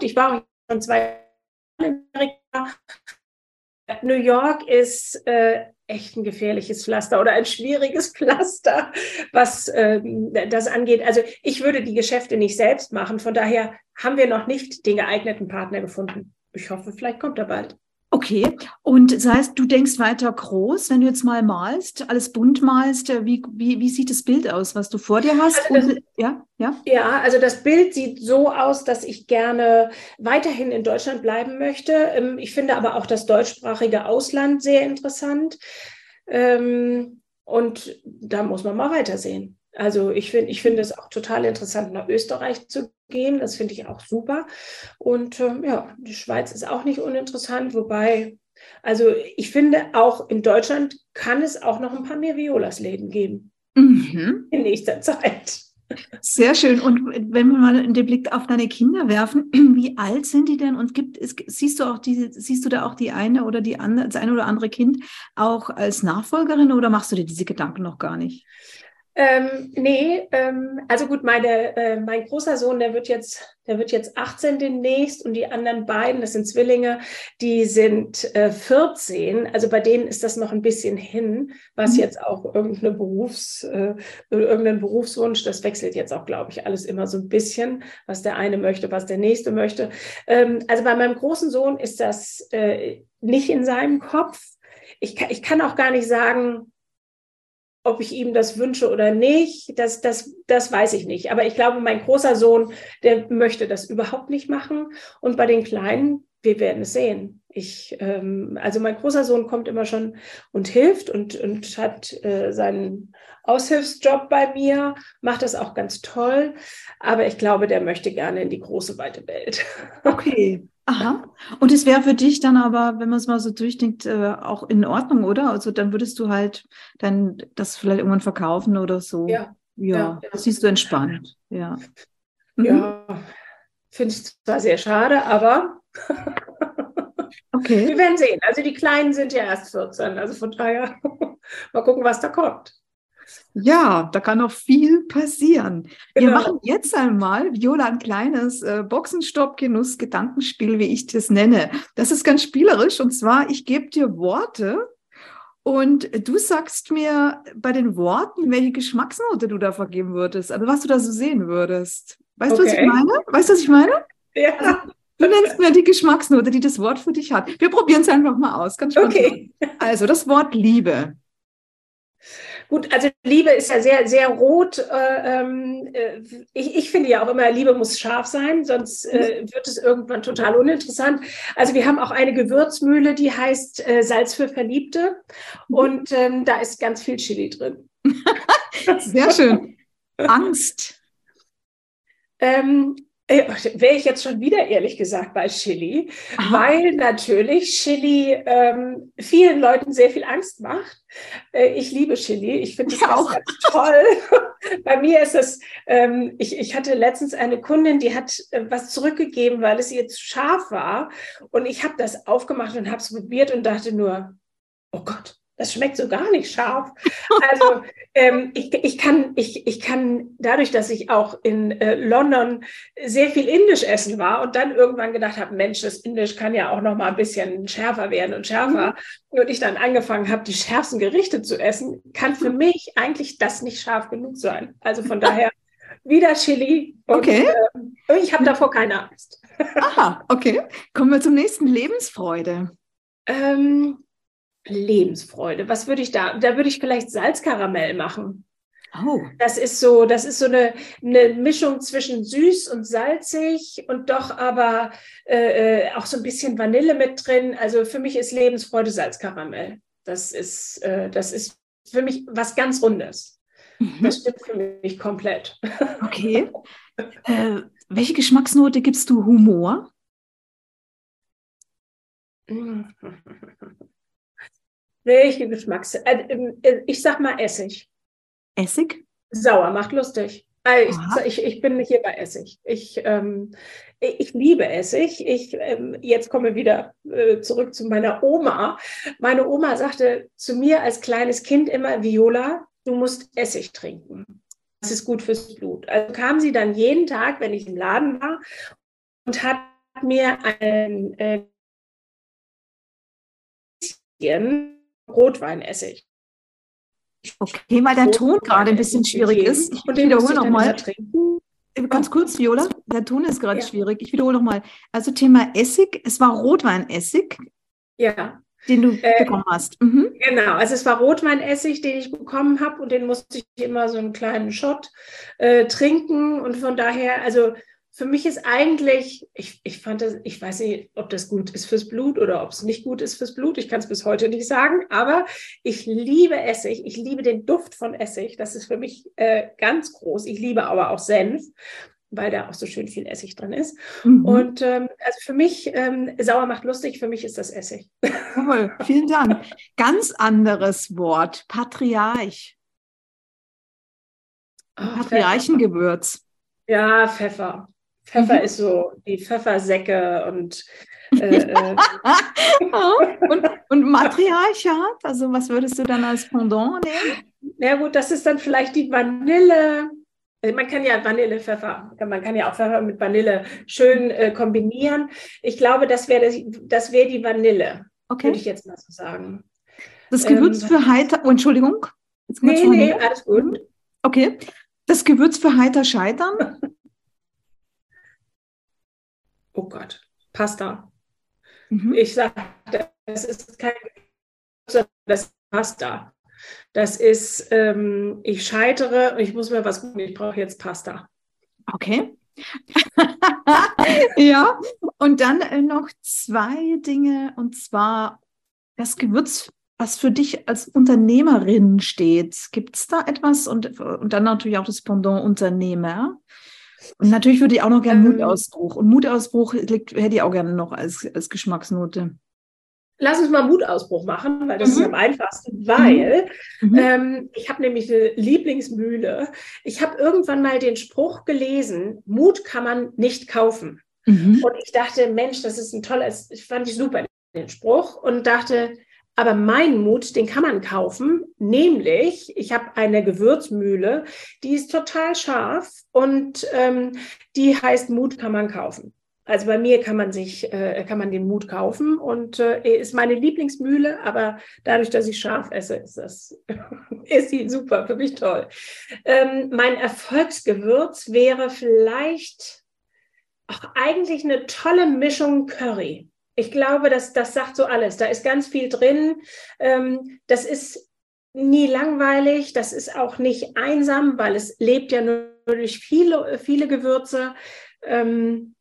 Ich war schon zwei in Amerika. New York ist äh, echt ein gefährliches Pflaster oder ein schwieriges Pflaster, was ähm, das angeht. Also ich würde die Geschäfte nicht selbst machen. Von daher haben wir noch nicht den geeigneten Partner gefunden. Ich hoffe, vielleicht kommt er bald. Okay, und das heißt, du denkst weiter groß, wenn du jetzt mal malst, alles bunt malst, äh, wie, wie, wie sieht das Bild aus, was du vor dir hast? Also das, ja, ja? ja, also das Bild sieht so aus, dass ich gerne weiterhin in Deutschland bleiben möchte. Ähm, ich finde aber auch das deutschsprachige Ausland sehr interessant. Ähm, und da muss man mal weitersehen. Also ich finde ich finde es auch total interessant, nach Österreich zu gehen. Das finde ich auch super. Und ähm, ja, die Schweiz ist auch nicht uninteressant, wobei, also ich finde, auch in Deutschland kann es auch noch ein paar mehr Violas-Läden geben. Mhm. In nächster Zeit. Sehr schön. Und wenn wir mal den Blick auf deine Kinder werfen, wie alt sind die denn? Und gibt es, siehst du auch diese, siehst du da auch die eine oder die andere, das eine oder andere Kind auch als Nachfolgerin oder machst du dir diese Gedanken noch gar nicht? Ähm, nee, ähm, also gut, meine, äh, mein großer Sohn, der wird jetzt, der wird jetzt 18 demnächst und die anderen beiden, das sind Zwillinge, die sind äh, 14. Also bei denen ist das noch ein bisschen hin, was mhm. jetzt auch irgendeine Berufs, äh, irgendein Berufswunsch, das wechselt jetzt auch, glaube ich, alles immer so ein bisschen, was der eine möchte, was der nächste möchte. Ähm, also bei meinem großen Sohn ist das äh, nicht in seinem Kopf. Ich, ich kann auch gar nicht sagen, ob ich ihm das wünsche oder nicht, das, das, das weiß ich nicht. Aber ich glaube, mein großer Sohn, der möchte das überhaupt nicht machen. Und bei den Kleinen, wir werden es sehen. Ich, ähm, also mein großer Sohn kommt immer schon und hilft und, und hat äh, seinen Aushilfsjob bei mir, macht das auch ganz toll. Aber ich glaube, der möchte gerne in die große, weite Welt. Okay. Aha. Und es wäre für dich dann aber, wenn man es mal so durchdenkt, äh, auch in Ordnung, oder? Also dann würdest du halt dann das vielleicht irgendwann verkaufen oder so. Ja. Ja, ja. das siehst du entspannt. Ja. Mhm. Ja, finde ich zwar sehr schade, aber okay. wir werden sehen. Also die Kleinen sind ja erst 14, also von daher mal gucken, was da kommt. Ja, da kann noch viel passieren. Genau. Wir machen jetzt einmal, Viola, ein kleines äh, Boxenstopp-Genuss-Gedankenspiel, wie ich das nenne. Das ist ganz spielerisch und zwar, ich gebe dir Worte und du sagst mir bei den Worten, welche Geschmacksnote du da vergeben würdest, also was du da so sehen würdest. Weißt okay. du, was ich meine? Weißt du, was ich meine? Ja. Also, du nennst mir die Geschmacksnote, die das Wort für dich hat. Wir probieren es einfach mal aus. Ganz Okay. Also das Wort Liebe. Gut, also Liebe ist ja sehr, sehr rot. Äh, ähm, äh, ich, ich, finde ja auch immer, Liebe muss scharf sein, sonst äh, mhm. wird es irgendwann total uninteressant. Also wir haben auch eine Gewürzmühle, die heißt äh, Salz für Verliebte. Mhm. Und ähm, da ist ganz viel Chili drin. sehr schön. Angst. Ähm, äh, Wäre ich jetzt schon wieder ehrlich gesagt bei Chili, Aha. weil natürlich Chili ähm, vielen Leuten sehr viel Angst macht. Äh, ich liebe Chili, ich finde es auch ganz toll. bei mir ist es, ähm, ich, ich hatte letztens eine Kundin, die hat äh, was zurückgegeben, weil es ihr zu scharf war. Und ich habe das aufgemacht und habe es probiert und dachte nur, oh Gott, das schmeckt so gar nicht scharf. Also ähm, ich, ich, kann, ich, ich kann dadurch, dass ich auch in äh, London sehr viel Indisch essen war und dann irgendwann gedacht habe, Mensch, das Indisch kann ja auch noch mal ein bisschen schärfer werden und schärfer. Mhm. Und ich dann angefangen habe, die schärfsten Gerichte zu essen, kann für mich eigentlich das nicht scharf genug sein. Also von daher wieder Chili. Und, okay. Äh, ich habe davor keine Angst. Aha, okay. Kommen wir zum nächsten Lebensfreude. Ähm, Lebensfreude. Was würde ich da? Da würde ich vielleicht Salzkaramell machen. Oh. Das ist so, das ist so eine, eine Mischung zwischen süß und salzig und doch aber äh, äh, auch so ein bisschen Vanille mit drin. Also für mich ist Lebensfreude Salzkaramell. Das ist, äh, das ist für mich was ganz Rundes. Mhm. Das stimmt für mich komplett. Okay. äh, welche Geschmacksnote gibst du Humor? Welche Geschmacks? Äh, äh, ich sag mal Essig. Essig? Sauer, macht lustig. Also ich, ich, ich, bin hier bei Essig. Ich, ähm, ich liebe Essig. Ich, ähm, jetzt komme ich wieder äh, zurück zu meiner Oma. Meine Oma sagte zu mir als kleines Kind immer, Viola, du musst Essig trinken. Das ist gut fürs Blut. Also kam sie dann jeden Tag, wenn ich im Laden war, und hat mir ein äh, Rotweinessig. Okay, weil der Ton gerade ein bisschen schwierig ist. Ich wiederhole nochmal. Ganz kurz, Viola, der Ton ist gerade ja. schwierig. Ich wiederhole nochmal. Also Thema Essig, es war Rotweinessig. Ja. Den du äh, bekommen hast. Mhm. Genau, also es war Rotweinessig, den ich bekommen habe und den musste ich immer so einen kleinen Shot äh, trinken. Und von daher, also für mich ist eigentlich, ich, ich fand das, ich weiß nicht, ob das gut ist fürs Blut oder ob es nicht gut ist fürs Blut. Ich kann es bis heute nicht sagen, aber ich liebe Essig. Ich liebe den Duft von Essig. Das ist für mich äh, ganz groß. Ich liebe aber auch Senf, weil da auch so schön viel Essig drin ist. Mhm. Und ähm, also für mich, ähm, sauer macht lustig, für mich ist das Essig. Cool, vielen Dank. Ganz anderes Wort, Patriarch. Oh, Patriarchengewürz. Ja, Pfeffer. Pfeffer mhm. ist so die Pfeffersäcke und, äh, äh und, und Matriarchat, also was würdest du dann als Pendant nehmen? Ja gut, das ist dann vielleicht die Vanille. Also man kann ja Vanille, Pfeffer, man kann ja auch Pfeffer mit Vanille schön äh, kombinieren. Ich glaube, das wäre das, wär die Vanille, okay. würde ich jetzt mal so sagen. Das Gewürz ähm, für heiter, oh, Entschuldigung. Nee, nee, alles gut. Okay. Das Gewürz für heiter Scheitern? oh Gott, Pasta. Mhm. Ich sage, das ist kein, das ist Pasta. Das ist, ähm, ich scheitere, ich muss mir was gucken, ich brauche jetzt Pasta. Okay. ja, und dann äh, noch zwei Dinge, und zwar das Gewürz, was für dich als Unternehmerin steht. Gibt es da etwas? Und, und dann natürlich auch das Pendant Unternehmer. Und natürlich würde ich auch noch gerne ähm, Mutausbruch. Und Mutausbruch liegt, hätte ich auch gerne noch als, als Geschmacksnote. Lass uns mal Mutausbruch machen, weil das mhm. ist am einfachsten, weil mhm. mhm. ähm, ich habe nämlich eine Lieblingsmühle. Ich habe irgendwann mal den Spruch gelesen, Mut kann man nicht kaufen. Mhm. Und ich dachte, Mensch, das ist ein toller, das fand ich super, den Spruch. Und dachte, aber mein Mut, den kann man kaufen, nämlich ich habe eine Gewürzmühle, die ist total scharf und ähm, die heißt Mut kann man kaufen. Also bei mir kann man sich, äh, kann man den Mut kaufen und äh, ist meine Lieblingsmühle, aber dadurch, dass ich scharf esse, ist das, ist sie super, für mich toll. Ähm, mein Erfolgsgewürz wäre vielleicht auch eigentlich eine tolle Mischung Curry. Ich glaube, das, das sagt so alles. Da ist ganz viel drin. Ähm, das ist nie langweilig. Das ist auch nicht einsam, weil es lebt ja nur durch viele, viele Gewürze. Ähm,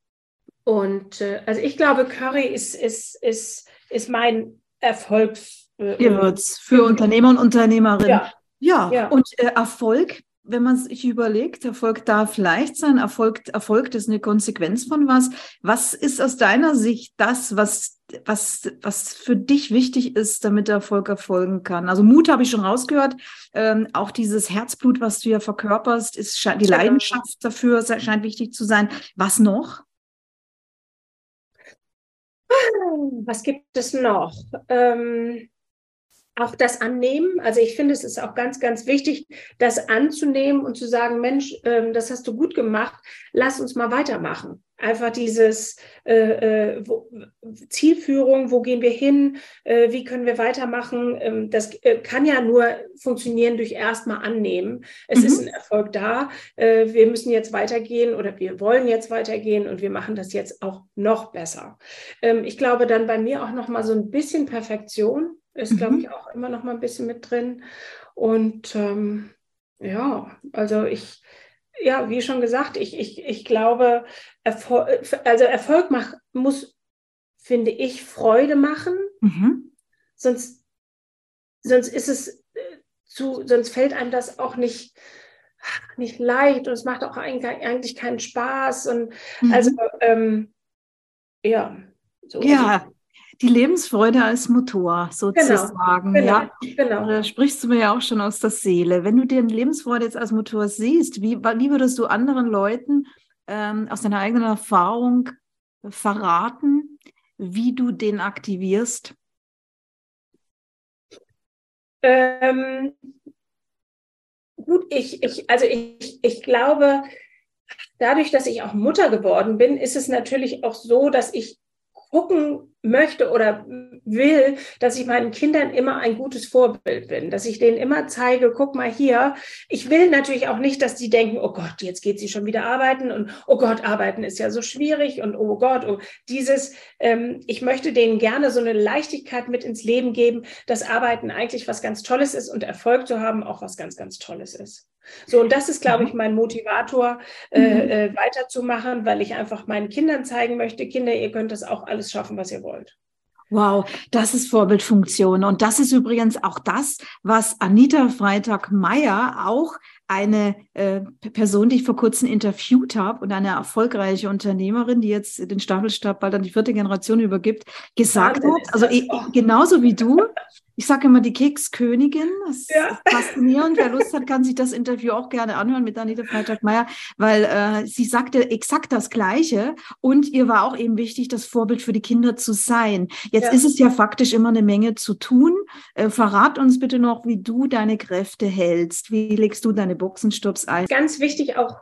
und äh, also ich glaube, Curry ist, ist, ist, ist mein Erfolgsgewürz äh, für Unternehmer und Unternehmerinnen. Ja. Ja, ja. und äh, Erfolg wenn man sich überlegt, Erfolg darf leicht sein, Erfolg, Erfolg ist eine Konsequenz von was. Was ist aus deiner Sicht das, was, was, was für dich wichtig ist, damit Erfolg erfolgen kann? Also Mut habe ich schon rausgehört. Ähm, auch dieses Herzblut, was du ja verkörperst, ist die Leidenschaft dafür scheint wichtig zu sein. Was noch? Was gibt es noch? Ähm auch das annehmen. Also ich finde, es ist auch ganz, ganz wichtig, das anzunehmen und zu sagen, Mensch, ähm, das hast du gut gemacht, lass uns mal weitermachen. Einfach dieses äh, äh wo, Zielführung, wo gehen wir hin, äh, wie können wir weitermachen, ähm, das äh, kann ja nur funktionieren durch erstmal annehmen. Es mhm. ist ein Erfolg da, äh, wir müssen jetzt weitergehen oder wir wollen jetzt weitergehen und wir machen das jetzt auch noch besser. Ähm, ich glaube dann bei mir auch noch mal so ein bisschen Perfektion ist, glaube ich, mhm. auch immer noch mal ein bisschen mit drin. Und ähm, ja, also ich, ja, wie schon gesagt, ich, ich, ich glaube, Erfolg, also Erfolg mach, muss, finde ich, Freude machen. Mhm. Sonst, sonst ist es äh, zu, sonst fällt einem das auch nicht, nicht leicht und es macht auch eigentlich keinen Spaß. Und mhm. also, ähm, ja. So. Ja, die Lebensfreude als Motor sozusagen. Genau, ja, genau. Da sprichst du mir ja auch schon aus der Seele. Wenn du dir Lebensfreude jetzt als Motor siehst, wie, wie würdest du anderen Leuten ähm, aus deiner eigenen Erfahrung verraten, wie du den aktivierst? Ähm, gut, ich, ich, also ich, ich glaube, dadurch, dass ich auch Mutter geworden bin, ist es natürlich auch so, dass ich gucken möchte oder will, dass ich meinen Kindern immer ein gutes Vorbild bin, dass ich denen immer zeige, guck mal hier. Ich will natürlich auch nicht, dass die denken, oh Gott, jetzt geht sie schon wieder arbeiten und oh Gott, arbeiten ist ja so schwierig und oh Gott, oh, dieses, ähm, ich möchte denen gerne so eine Leichtigkeit mit ins Leben geben, dass Arbeiten eigentlich was ganz Tolles ist und Erfolg zu haben auch was ganz, ganz Tolles ist. So, und das ist, glaube ich, mhm. mein Motivator, äh, mhm. äh, weiterzumachen, weil ich einfach meinen Kindern zeigen möchte, Kinder, ihr könnt das auch alles schaffen, was ihr wollt. Wow, das ist Vorbildfunktion. Und das ist übrigens auch das, was Anita Freitag-Meyer auch eine äh, Person, die ich vor kurzem interviewt habe und eine erfolgreiche Unternehmerin, die jetzt den Staffelstab bald an die vierte Generation übergibt, gesagt hat, also ich, genauso wie du, ich sage immer die Kekskönigin. Das ja. ist faszinierend. Wer Lust hat, kann sich das Interview auch gerne anhören mit Anita Freitag-Meyer, weil äh, sie sagte exakt das Gleiche und ihr war auch eben wichtig, das Vorbild für die Kinder zu sein. Jetzt ja. ist es ja faktisch immer eine Menge zu tun. Äh, verrat uns bitte noch, wie du deine Kräfte hältst. Wie legst du deine Boxenstopps ein? Ganz wichtig auch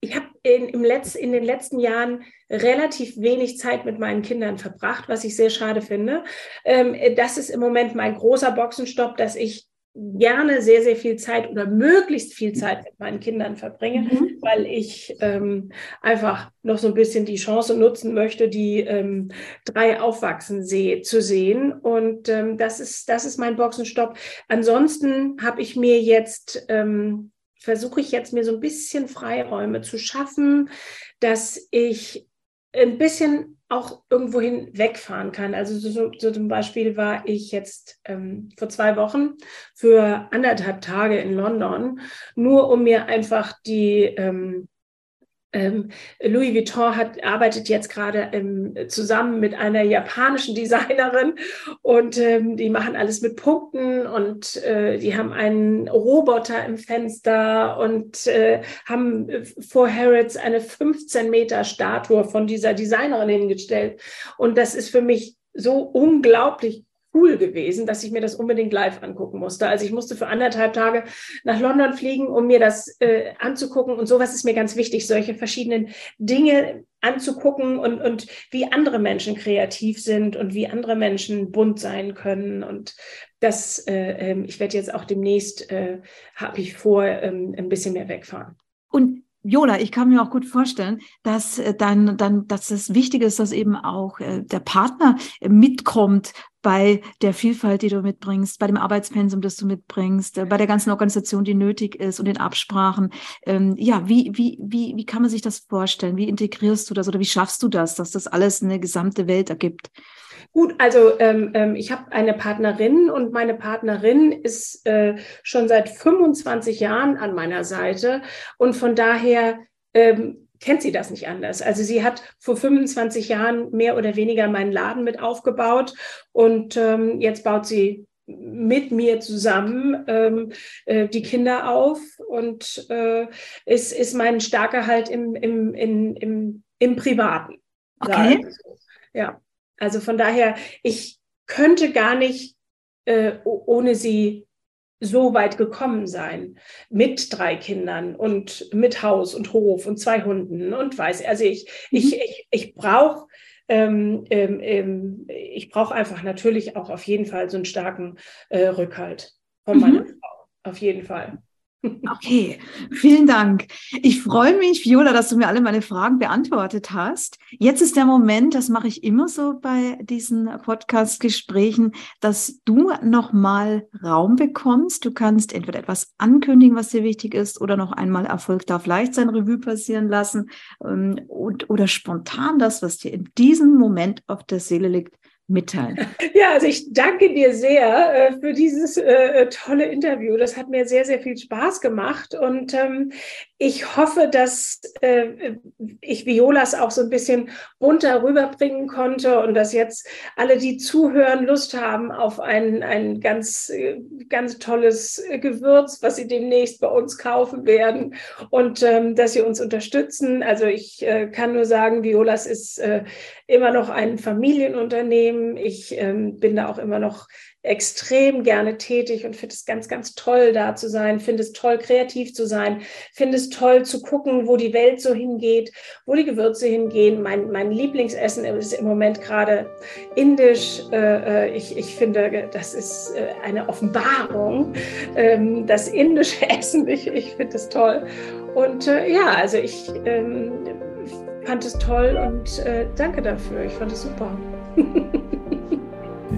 ich habe in, Letz-, in den letzten Jahren relativ wenig Zeit mit meinen Kindern verbracht, was ich sehr schade finde. Ähm, das ist im Moment mein großer Boxenstopp, dass ich gerne sehr, sehr viel Zeit oder möglichst viel Zeit mit meinen Kindern verbringe, mhm. weil ich ähm, einfach noch so ein bisschen die Chance nutzen möchte, die ähm, drei aufwachsen seh zu sehen. Und ähm, das, ist, das ist mein Boxenstopp. Ansonsten habe ich mir jetzt ähm, versuche ich jetzt mir so ein bisschen Freiräume zu schaffen, dass ich ein bisschen auch irgendwohin wegfahren kann. Also so, so zum Beispiel war ich jetzt ähm, vor zwei Wochen für anderthalb Tage in London, nur um mir einfach die ähm, ähm, Louis Vuitton hat, arbeitet jetzt gerade ähm, zusammen mit einer japanischen Designerin und ähm, die machen alles mit Punkten und äh, die haben einen Roboter im Fenster und äh, haben vor Harrods eine 15 Meter Statue von dieser Designerin hingestellt. Und das ist für mich so unglaublich cool gewesen, dass ich mir das unbedingt live angucken musste. Also ich musste für anderthalb Tage nach London fliegen, um mir das äh, anzugucken. Und sowas ist mir ganz wichtig, solche verschiedenen Dinge anzugucken und, und wie andere Menschen kreativ sind und wie andere Menschen bunt sein können. Und das, äh, äh, ich werde jetzt auch demnächst, äh, habe ich vor, ähm, ein bisschen mehr wegfahren. Und Jola, ich kann mir auch gut vorstellen, dass äh, dann, dann, dass es wichtig ist, dass eben auch äh, der Partner äh, mitkommt bei der Vielfalt, die du mitbringst, bei dem Arbeitspensum, das du mitbringst, äh, bei der ganzen Organisation, die nötig ist und den Absprachen. Ähm, ja, wie, wie, wie, wie kann man sich das vorstellen? Wie integrierst du das oder wie schaffst du das, dass das alles eine gesamte Welt ergibt? Gut, also ähm, ähm, ich habe eine Partnerin und meine Partnerin ist äh, schon seit 25 Jahren an meiner Seite und von daher ähm, kennt sie das nicht anders. Also sie hat vor 25 Jahren mehr oder weniger meinen Laden mit aufgebaut und ähm, jetzt baut sie mit mir zusammen ähm, äh, die Kinder auf und äh, ist, ist mein starker Halt im, im, im, im, im Privaten. Okay. Ja. Also von daher, ich könnte gar nicht äh, ohne sie so weit gekommen sein mit drei Kindern und mit Haus und Hof und zwei Hunden und weiß also ich mhm. ich ich, ich brauche ähm, ähm, ähm, ich brauche einfach natürlich auch auf jeden Fall so einen starken äh, Rückhalt von mhm. meiner Frau auf jeden Fall Okay, vielen Dank. Ich freue mich, Viola, dass du mir alle meine Fragen beantwortet hast. Jetzt ist der Moment, das mache ich immer so bei diesen Podcast-Gesprächen, dass du nochmal Raum bekommst. Du kannst entweder etwas ankündigen, was dir wichtig ist, oder noch einmal Erfolg darf leicht sein, Revue passieren lassen ähm, und, oder spontan das, was dir in diesem Moment auf der Seele liegt, mitteilen. Ja, also ich danke dir sehr äh, für dieses äh, äh, tolle Interview. Das hat mir sehr, sehr viel Spaß gemacht und ähm, ich hoffe, dass äh, ich Violas auch so ein bisschen bunter rüberbringen konnte und dass jetzt alle, die zuhören, Lust haben auf ein, ein ganz, äh, ganz tolles Gewürz, was sie demnächst bei uns kaufen werden und ähm, dass sie uns unterstützen. Also ich äh, kann nur sagen, Violas ist äh, immer noch ein Familienunternehmen. Ich ähm, bin da auch immer noch extrem gerne tätig und finde es ganz, ganz toll, da zu sein, finde es toll, kreativ zu sein, finde es toll zu gucken, wo die Welt so hingeht, wo die Gewürze hingehen. Mein, mein Lieblingsessen ist im Moment gerade indisch. Äh, äh, ich, ich finde, das ist äh, eine Offenbarung, ähm, das indische Essen. Ich, ich finde es toll. Und ja, also ich ähm, fand es toll und danke dafür. Ich fand es super.